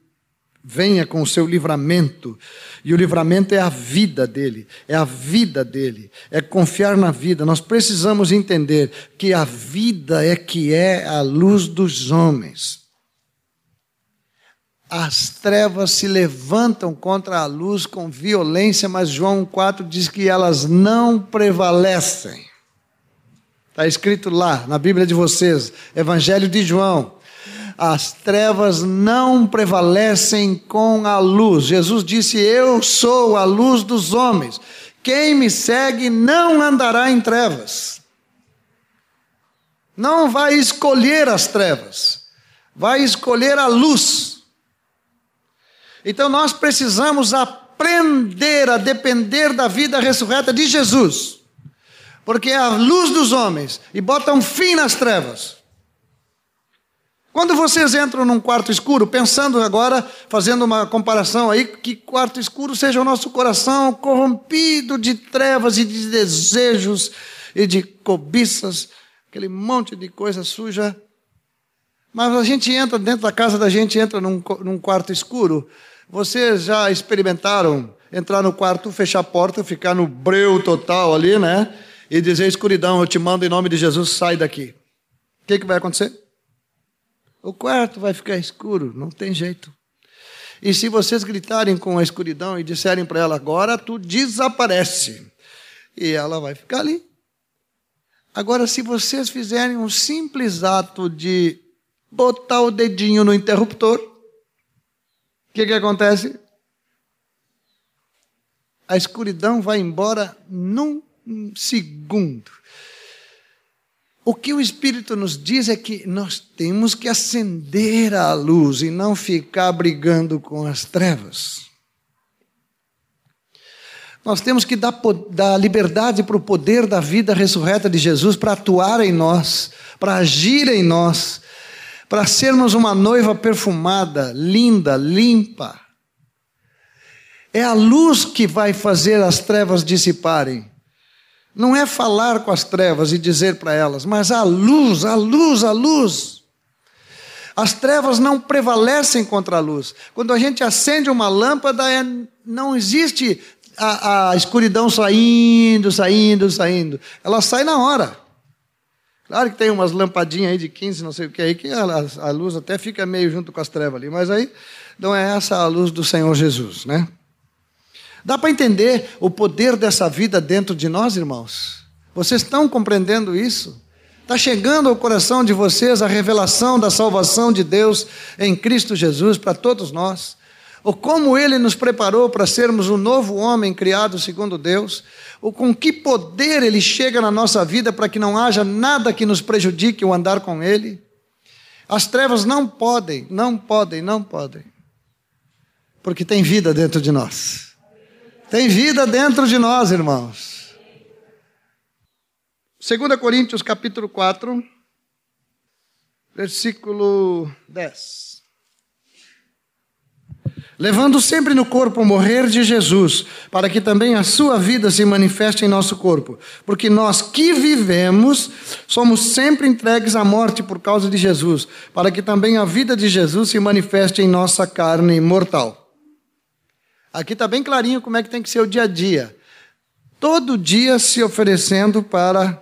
Speaker 1: venha com o seu livramento, e o livramento é a vida dele, é a vida dele, é confiar na vida. Nós precisamos entender que a vida é que é a luz dos homens as trevas se levantam contra a luz com violência, mas João 4 diz que elas não prevalecem. Está escrito lá na Bíblia de vocês, Evangelho de João. As trevas não prevalecem com a luz. Jesus disse: Eu sou a luz dos homens. Quem me segue não andará em trevas. Não vai escolher as trevas, vai escolher a luz. Então nós precisamos aprender a depender da vida ressurreta de Jesus, porque é a luz dos homens e bota um fim nas trevas. Quando vocês entram num quarto escuro, pensando agora, fazendo uma comparação aí, que quarto escuro seja o nosso coração corrompido de trevas e de desejos e de cobiças, aquele monte de coisa suja. Mas a gente entra dentro da casa da gente, entra num, num quarto escuro, vocês já experimentaram entrar no quarto, fechar a porta, ficar no breu total ali, né? E dizer: escuridão, eu te mando em nome de Jesus, sai daqui. O que, que vai acontecer? O quarto vai ficar escuro, não tem jeito. E se vocês gritarem com a escuridão e disserem para ela: agora tu desaparece, e ela vai ficar ali. Agora, se vocês fizerem um simples ato de botar o dedinho no interruptor, o que, que acontece? A escuridão vai embora num segundo. O que o Espírito nos diz é que nós temos que acender a luz e não ficar brigando com as trevas. Nós temos que dar, dar liberdade para o poder da vida ressurreta de Jesus para atuar em nós, para agir em nós, para sermos uma noiva perfumada, linda, limpa. É a luz que vai fazer as trevas dissiparem. Não é falar com as trevas e dizer para elas, mas a luz, a luz, a luz. As trevas não prevalecem contra a luz. Quando a gente acende uma lâmpada, é, não existe a, a escuridão saindo, saindo, saindo. Ela sai na hora. Claro que tem umas lampadinhas aí de 15, não sei o que aí, que a, a, luz até fica meio junto com as trevas ali, mas aí não é essa a luz do Senhor Jesus, né? Dá para entender o poder dessa vida dentro de nós, irmãos? Vocês estão compreendendo isso? Está chegando ao coração de vocês a revelação da salvação de Deus em Cristo Jesus para todos nós. Ou como ele nos preparou para sermos um novo homem criado segundo Deus, ou com que poder ele chega na nossa vida para que não haja nada que nos prejudique o andar com ele. As trevas não podem, não podem, não podem, porque tem vida dentro de nós. Tem vida dentro de nós, irmãos. 2 Coríntios capítulo 4, versículo 10 levando sempre no corpo o morrer de Jesus, para que também a sua vida se manifeste em nosso corpo. Porque nós que vivemos somos sempre entregues à morte por causa de Jesus, para que também a vida de Jesus se manifeste em nossa carne mortal. Aqui está bem clarinho como é que tem que ser o dia a dia. Todo dia se oferecendo para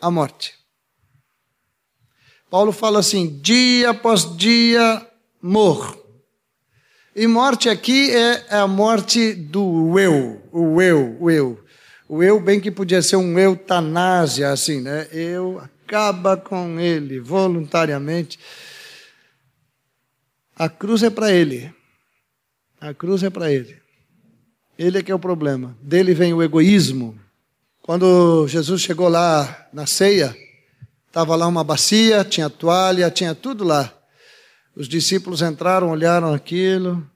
Speaker 1: a morte. Paulo fala assim: dia após dia morro e morte aqui é a morte do eu, o eu, o eu. O eu, bem que podia ser um eutanásia, assim, né? Eu acaba com ele voluntariamente. A cruz é para ele. A cruz é para ele. Ele é que é o problema. Dele vem o egoísmo. Quando Jesus chegou lá na ceia, estava lá uma bacia, tinha toalha, tinha tudo lá. Os discípulos entraram, olharam aquilo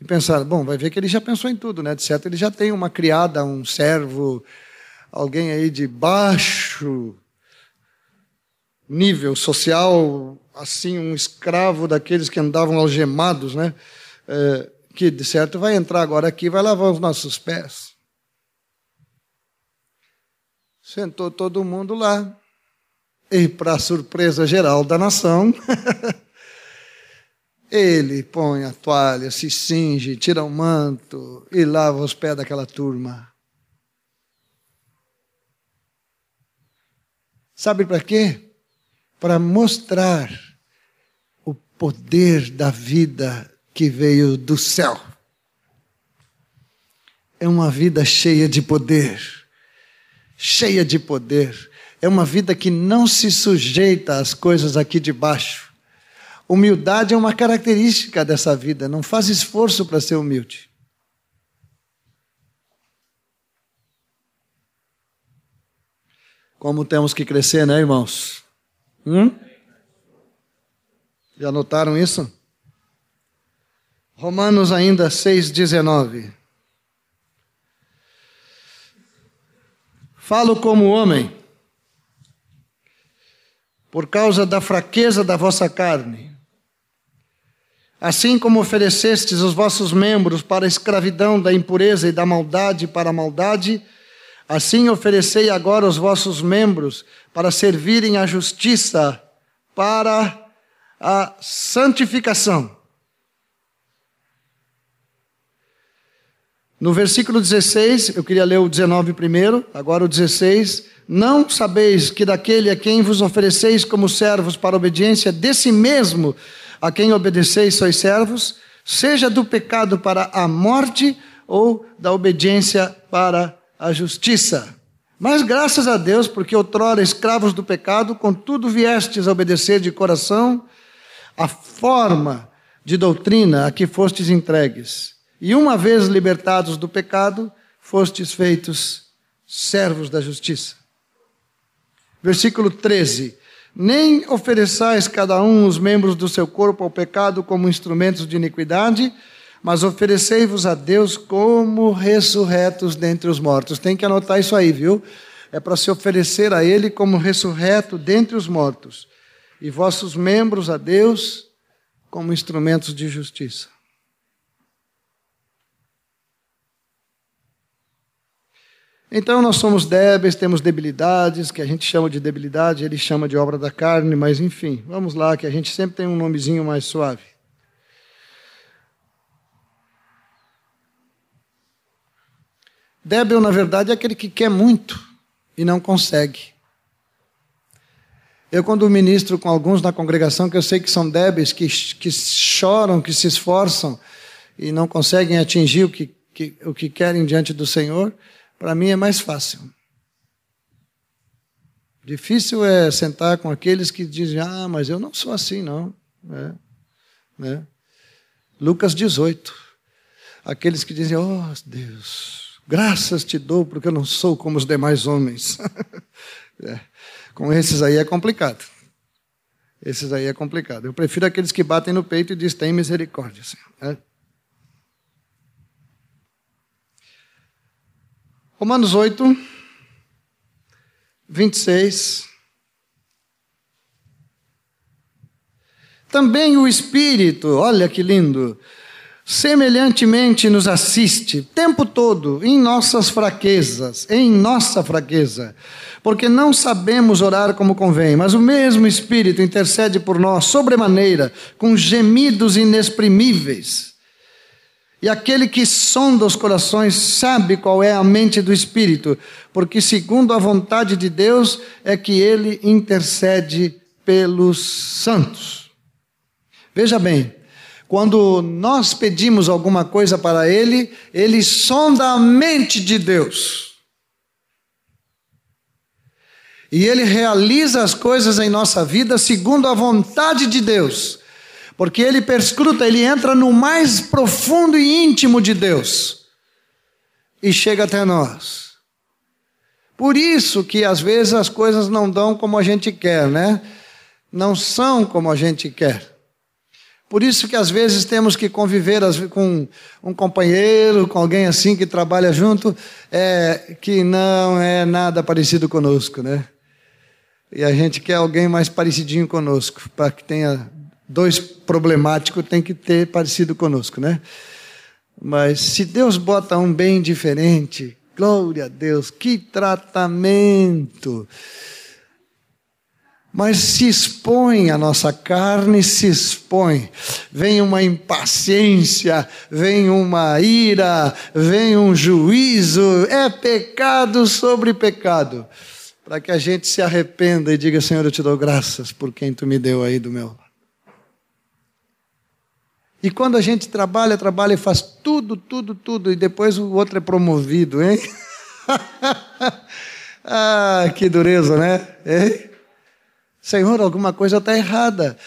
Speaker 1: e pensaram: bom, vai ver que ele já pensou em tudo, né? De certo, ele já tem uma criada, um servo, alguém aí de baixo nível social, assim, um escravo daqueles que andavam algemados, né? É, que de certo vai entrar agora aqui, vai lavar os nossos pés. Sentou todo mundo lá. E, para surpresa geral da nação, ele põe a toalha, se cinge, tira o manto e lava os pés daquela turma. Sabe para quê? Para mostrar o poder da vida que veio do céu. É uma vida cheia de poder, cheia de poder é uma vida que não se sujeita às coisas aqui de baixo. Humildade é uma característica dessa vida, não faz esforço para ser humilde. Como temos que crescer, né, irmãos? Hum? Já notaram isso? Romanos ainda 6,19. Falo como homem por causa da fraqueza da vossa carne. Assim como oferecestes os vossos membros para a escravidão da impureza e da maldade para a maldade, assim oferecei agora os vossos membros para servirem à justiça, para a santificação. No versículo 16, eu queria ler o 19 primeiro, agora o 16. Não sabeis que daquele a quem vos ofereceis como servos para obediência, desse mesmo a quem obedeceis sois servos, seja do pecado para a morte ou da obediência para a justiça. Mas graças a Deus, porque outrora escravos do pecado, contudo viestes a obedecer de coração a forma de doutrina a que fostes entregues e uma vez libertados do pecado, fostes feitos servos da justiça. Versículo 13: Nem ofereçais cada um os membros do seu corpo ao pecado como instrumentos de iniquidade, mas oferecei-vos a Deus como ressurretos dentre os mortos. Tem que anotar isso aí, viu? É para se oferecer a Ele como ressurreto dentre os mortos, e vossos membros a Deus como instrumentos de justiça. Então nós somos débeis, temos debilidades, que a gente chama de debilidade, ele chama de obra da carne, mas enfim, vamos lá, que a gente sempre tem um nomezinho mais suave. Débil, na verdade, é aquele que quer muito e não consegue. Eu, quando ministro com alguns na congregação que eu sei que são débeis, que, que choram, que se esforçam e não conseguem atingir o que, que, o que querem diante do Senhor, para mim é mais fácil. Difícil é sentar com aqueles que dizem, ah, mas eu não sou assim, não. É, né? Lucas 18. Aqueles que dizem: Oh Deus, graças te dou porque eu não sou como os demais homens. é. Com esses aí é complicado. Esses aí é complicado. Eu prefiro aqueles que batem no peito e dizem: Tem misericórdia, Senhor. É. Romanos 8, 26. Também o Espírito, olha que lindo, semelhantemente nos assiste o tempo todo em nossas fraquezas, em nossa fraqueza, porque não sabemos orar como convém, mas o mesmo Espírito intercede por nós sobremaneira, com gemidos inexprimíveis. E aquele que sonda os corações sabe qual é a mente do Espírito, porque segundo a vontade de Deus é que ele intercede pelos santos. Veja bem, quando nós pedimos alguma coisa para Ele, Ele sonda a mente de Deus. E Ele realiza as coisas em nossa vida segundo a vontade de Deus. Porque Ele perscruta, Ele entra no mais profundo e íntimo de Deus. E chega até nós. Por isso que às vezes as coisas não dão como a gente quer, né? Não são como a gente quer. Por isso que às vezes temos que conviver com um companheiro, com alguém assim que trabalha junto, é, que não é nada parecido conosco, né? E a gente quer alguém mais parecidinho conosco, para que tenha dois problemáticos, tem que ter parecido conosco, né? Mas se Deus bota um bem diferente, glória a Deus, que tratamento! mas se expõe a nossa carne, se expõe. Vem uma impaciência, vem uma ira, vem um juízo, é pecado sobre pecado. Para que a gente se arrependa e diga: Senhor, eu te dou graças por quem tu me deu aí do meu. E quando a gente trabalha, trabalha e faz tudo, tudo, tudo, e depois o outro é promovido, hein? ah, que dureza, né? Hein? Senhor, alguma coisa está errada.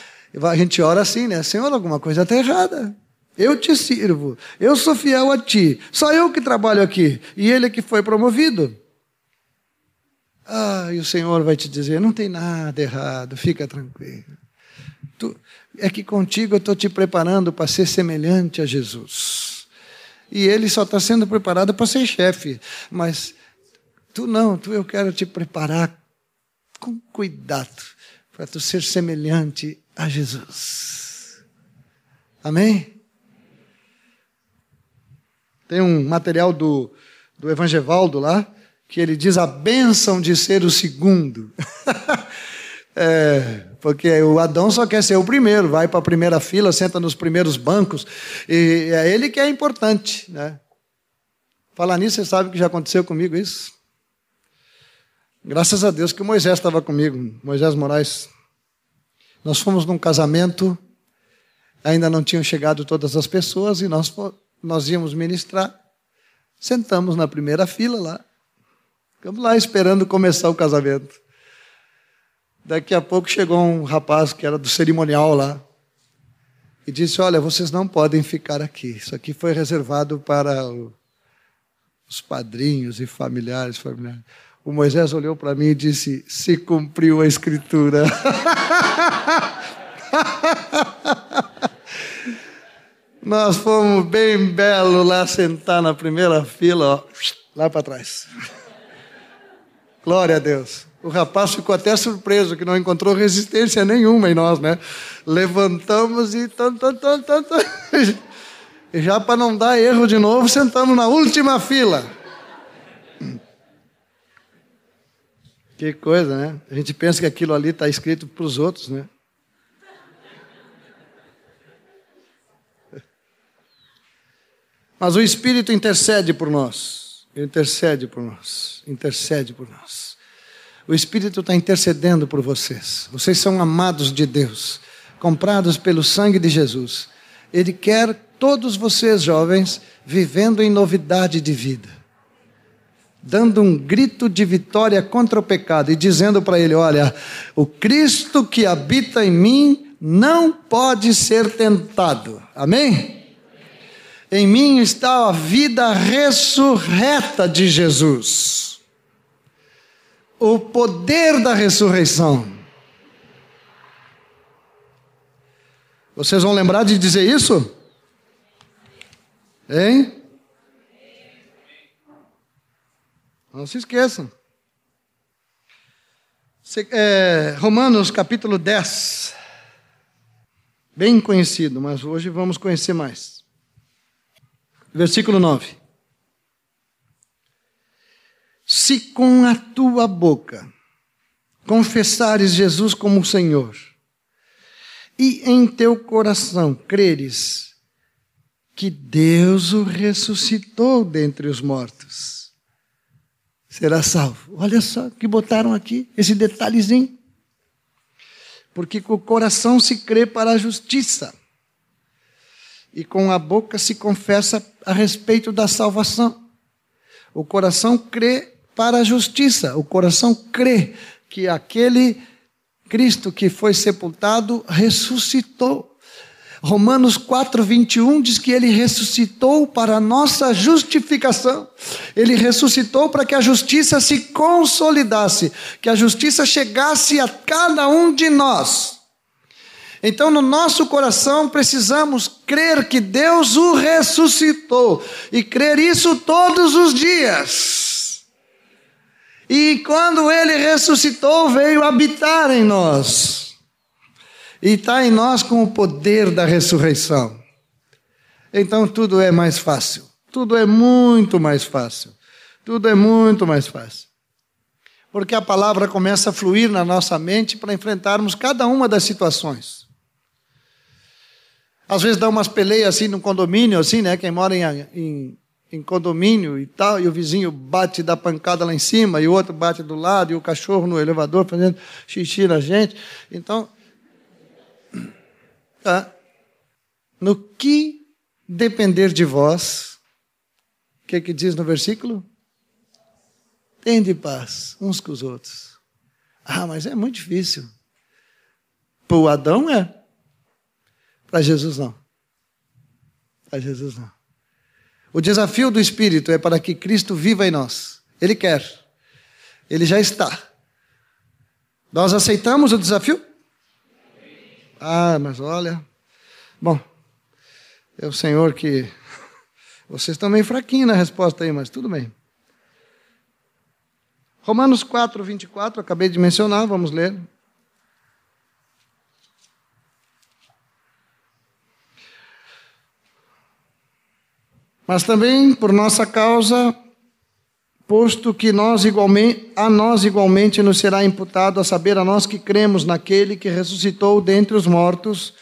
Speaker 1: A gente ora assim, né? Senhor, alguma coisa está errada. Eu te sirvo, eu sou fiel a ti, só eu que trabalho aqui, e ele é que foi promovido. Ah, e o Senhor vai te dizer: não tem nada errado, fica tranquilo. É que contigo eu estou te preparando para ser semelhante a Jesus. E ele só está sendo preparado para ser chefe, mas tu não, tu eu quero te preparar com cuidado para tu ser semelhante a Jesus. Amém? Tem um material do, do Evangevaldo lá, que ele diz a bênção de ser o segundo. é, porque o Adão só quer ser o primeiro, vai para a primeira fila, senta nos primeiros bancos, e é ele que é importante. Né? Falar nisso, você sabe que já aconteceu comigo isso? Graças a Deus que o Moisés estava comigo, Moisés Moraes. Nós fomos num casamento, ainda não tinham chegado todas as pessoas e nós, nós íamos ministrar. Sentamos na primeira fila lá. Ficamos lá esperando começar o casamento. Daqui a pouco chegou um rapaz que era do cerimonial lá e disse: Olha, vocês não podem ficar aqui. Isso aqui foi reservado para o, os padrinhos e familiares. familiares. O Moisés olhou para mim e disse: Se cumpriu a escritura. Nós fomos bem belo lá sentar na primeira fila, ó, lá para trás. Glória a Deus. O rapaz ficou até surpreso que não encontrou resistência nenhuma em nós, né? Levantamos e tan, tan, tan, tan, tan. E já para não dar erro de novo, sentamos na última fila. Que coisa, né? A gente pensa que aquilo ali está escrito para os outros, né? Mas o Espírito intercede por nós. Intercede por nós. Intercede por nós. O Espírito está intercedendo por vocês. Vocês são amados de Deus, comprados pelo sangue de Jesus. Ele quer todos vocês, jovens, vivendo em novidade de vida dando um grito de vitória contra o pecado e dizendo para ele: Olha, o Cristo que habita em mim não pode ser tentado. Amém? Em mim está a vida ressurreta de Jesus. O poder da ressurreição. Vocês vão lembrar de dizer isso? Hein? Não se esqueçam. É, Romanos capítulo 10. Bem conhecido, mas hoje vamos conhecer mais. Versículo 9. Se com a tua boca confessares Jesus como Senhor, e em teu coração creres que Deus o ressuscitou dentre os mortos, será salvo. Olha só que botaram aqui esse detalhezinho. Porque com o coração se crê para a justiça e com a boca se confessa a respeito da salvação. O coração crê para a justiça, o coração crê que aquele Cristo que foi sepultado ressuscitou. Romanos 4, 21 diz que ele ressuscitou para a nossa justificação. Ele ressuscitou para que a justiça se consolidasse, que a justiça chegasse a cada um de nós. Então, no nosso coração, precisamos crer que Deus o ressuscitou e crer isso todos os dias. E quando ele ressuscitou, veio habitar em nós. E está em nós com o poder da ressurreição. Então tudo é mais fácil. Tudo é muito mais fácil. Tudo é muito mais fácil. Porque a palavra começa a fluir na nossa mente para enfrentarmos cada uma das situações. Às vezes dá umas peleias assim no condomínio, assim, né? Quem mora em, em, em, condomínio e tal, e o vizinho bate da pancada lá em cima, e o outro bate do lado, e o cachorro no elevador fazendo xixi na gente. Então, tá? no que depender de vós, o que, que diz no versículo? Tende paz uns com os outros. Ah, mas é muito difícil. Para o Adão é. Para Jesus não. Para Jesus não. O desafio do Espírito é para que Cristo viva em nós. Ele quer. Ele já está. Nós aceitamos o desafio? Ah, mas olha. Bom, é o Senhor que. Vocês estão meio fraquinhos na resposta aí, mas tudo bem. Romanos 4, 24, acabei de mencionar, vamos ler. Mas também por nossa causa, posto que nós igualmente, a nós igualmente nos será imputado a saber a nós que cremos naquele que ressuscitou dentre os mortos,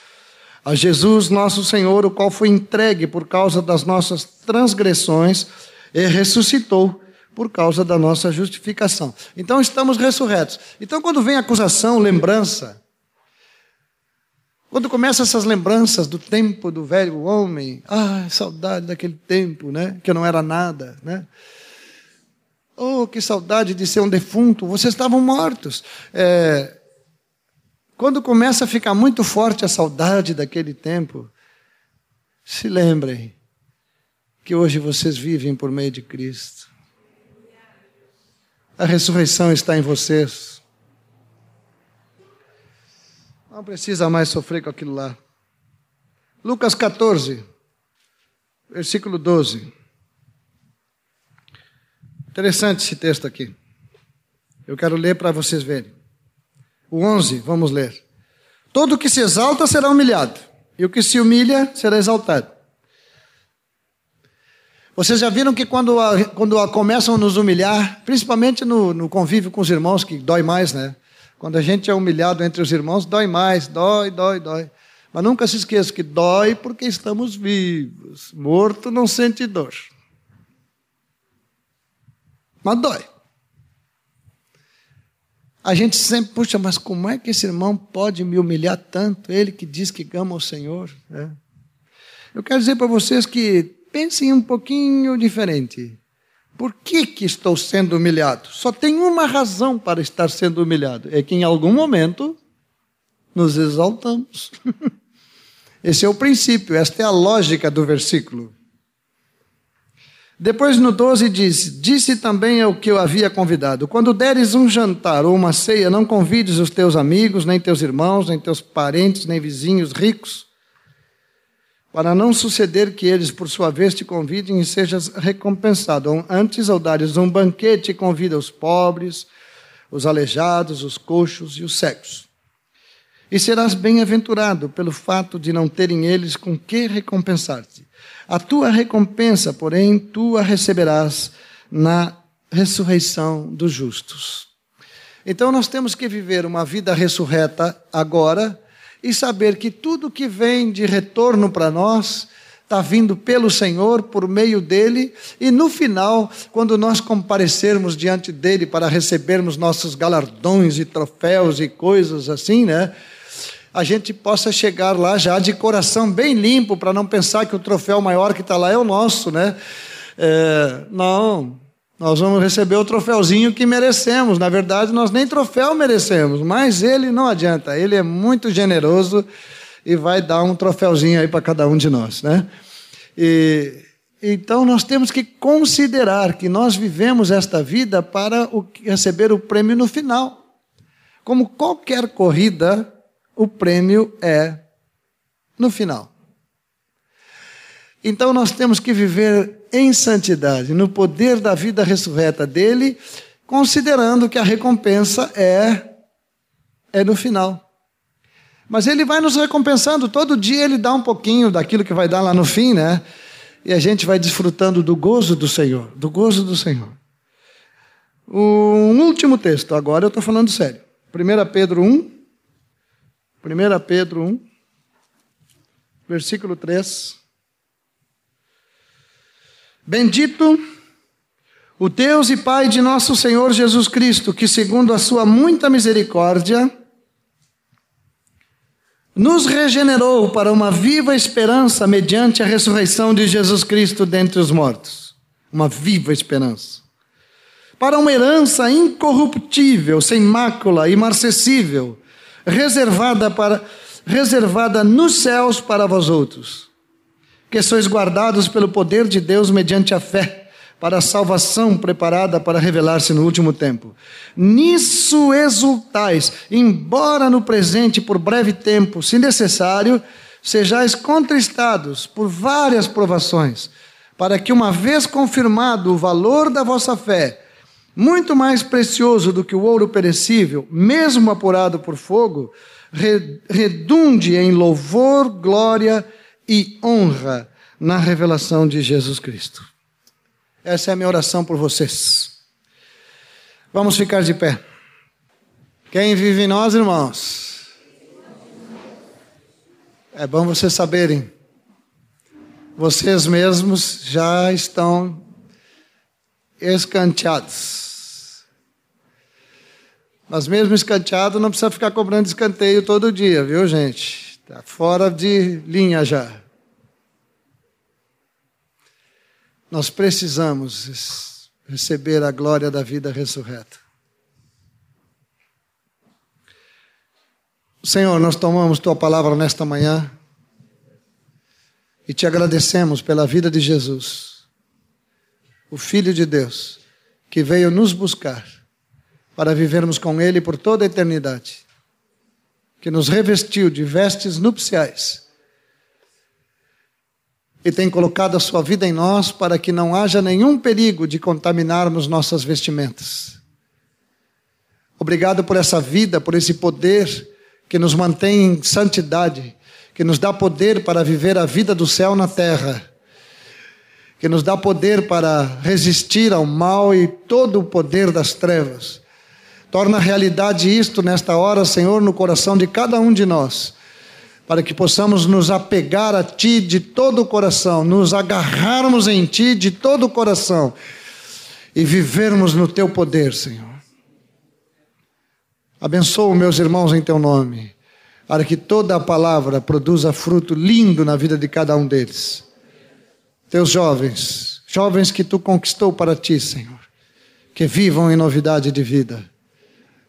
Speaker 1: a Jesus nosso Senhor, o qual foi entregue por causa das nossas transgressões e ressuscitou por causa da nossa justificação. Então estamos ressurretos. Então quando vem acusação, lembrança, quando começam essas lembranças do tempo do velho homem, ah, saudade daquele tempo, né? Que eu não era nada, né? Oh, que saudade de ser um defunto, vocês estavam mortos. É, quando começa a ficar muito forte a saudade daquele tempo, se lembrem que hoje vocês vivem por meio de Cristo. A ressurreição está em vocês. Não precisa mais sofrer com aquilo lá. Lucas 14, versículo 12. Interessante esse texto aqui. Eu quero ler para vocês verem. O 11, vamos ler. Todo que se exalta será humilhado, e o que se humilha será exaltado. Vocês já viram que quando, a, quando a começam a nos humilhar, principalmente no, no convívio com os irmãos, que dói mais, né? Quando a gente é humilhado entre os irmãos, dói mais, dói, dói, dói. Mas nunca se esqueça que dói porque estamos vivos. Morto não sente dor. Mas dói. A gente sempre, puxa, mas como é que esse irmão pode me humilhar tanto? Ele que diz que ama o Senhor. É. Eu quero dizer para vocês que pensem um pouquinho diferente. Por que, que estou sendo humilhado? Só tem uma razão para estar sendo humilhado: é que em algum momento nos exaltamos. Esse é o princípio, esta é a lógica do versículo. Depois no 12 diz: Disse também ao que eu havia convidado: Quando deres um jantar ou uma ceia, não convides os teus amigos, nem teus irmãos, nem teus parentes, nem vizinhos ricos, para não suceder que eles, por sua vez, te convidem e sejas recompensado. Antes, ao dares um banquete, convida os pobres, os aleijados, os coxos e os cegos. E serás bem-aventurado pelo fato de não terem eles com que recompensar-te. A tua recompensa, porém, tu a receberás na ressurreição dos justos. Então nós temos que viver uma vida ressurreta agora e saber que tudo que vem de retorno para nós está vindo pelo Senhor, por meio dele, e no final, quando nós comparecermos diante dele para recebermos nossos galardões e troféus e coisas assim, né? a gente possa chegar lá já de coração bem limpo, para não pensar que o troféu maior que está lá é o nosso, né? É, não, nós vamos receber o troféuzinho que merecemos. Na verdade, nós nem troféu merecemos, mas ele não adianta, ele é muito generoso e vai dar um troféuzinho aí para cada um de nós, né? E, então nós temos que considerar que nós vivemos esta vida para o, receber o prêmio no final. Como qualquer corrida, o prêmio é no final. Então nós temos que viver em santidade, no poder da vida ressurreta dele, considerando que a recompensa é é no final. Mas ele vai nos recompensando, todo dia ele dá um pouquinho daquilo que vai dar lá no fim, né? E a gente vai desfrutando do gozo do Senhor, do gozo do Senhor. Um último texto, agora eu estou falando sério. 1 Pedro 1, 1 Pedro 1, versículo 3. Bendito o Deus e Pai de nosso Senhor Jesus Cristo, que, segundo a sua muita misericórdia, nos regenerou para uma viva esperança mediante a ressurreição de Jesus Cristo dentre os mortos. Uma viva esperança. Para uma herança incorruptível, sem mácula, imarcessível reservada para reservada nos céus para vós outros, que sois guardados pelo poder de Deus mediante a fé, para a salvação preparada para revelar-se no último tempo. Nisso exultais, embora no presente por breve tempo, se necessário, sejais contristados por várias provações, para que uma vez confirmado o valor da vossa fé, muito mais precioso do que o ouro perecível, mesmo apurado por fogo, redunde em louvor, glória e honra na revelação de Jesus Cristo. Essa é a minha oração por vocês. Vamos ficar de pé. Quem vive em nós, irmãos? É bom vocês saberem. Vocês mesmos já estão escanteados. Mas mesmo escanteado, não precisa ficar cobrando escanteio todo dia, viu, gente? Está fora de linha já. Nós precisamos receber a glória da vida ressurreta. Senhor, nós tomamos tua palavra nesta manhã e te agradecemos pela vida de Jesus o Filho de Deus, que veio nos buscar para vivermos com Ele por toda a eternidade, que nos revestiu de vestes nupciais e tem colocado a sua vida em nós para que não haja nenhum perigo de contaminarmos nossas vestimentas. Obrigado por essa vida, por esse poder que nos mantém em santidade, que nos dá poder para viver a vida do céu na terra que nos dá poder para resistir ao mal e todo o poder das trevas. Torna realidade isto nesta hora, Senhor, no coração de cada um de nós, para que possamos nos apegar a Ti de todo o coração, nos agarrarmos em Ti de todo o coração e vivermos no Teu poder, Senhor. Abençoa meus irmãos em Teu nome, para que toda a palavra produza fruto lindo na vida de cada um deles teus jovens, jovens que tu conquistou para ti, Senhor, que vivam em novidade de vida.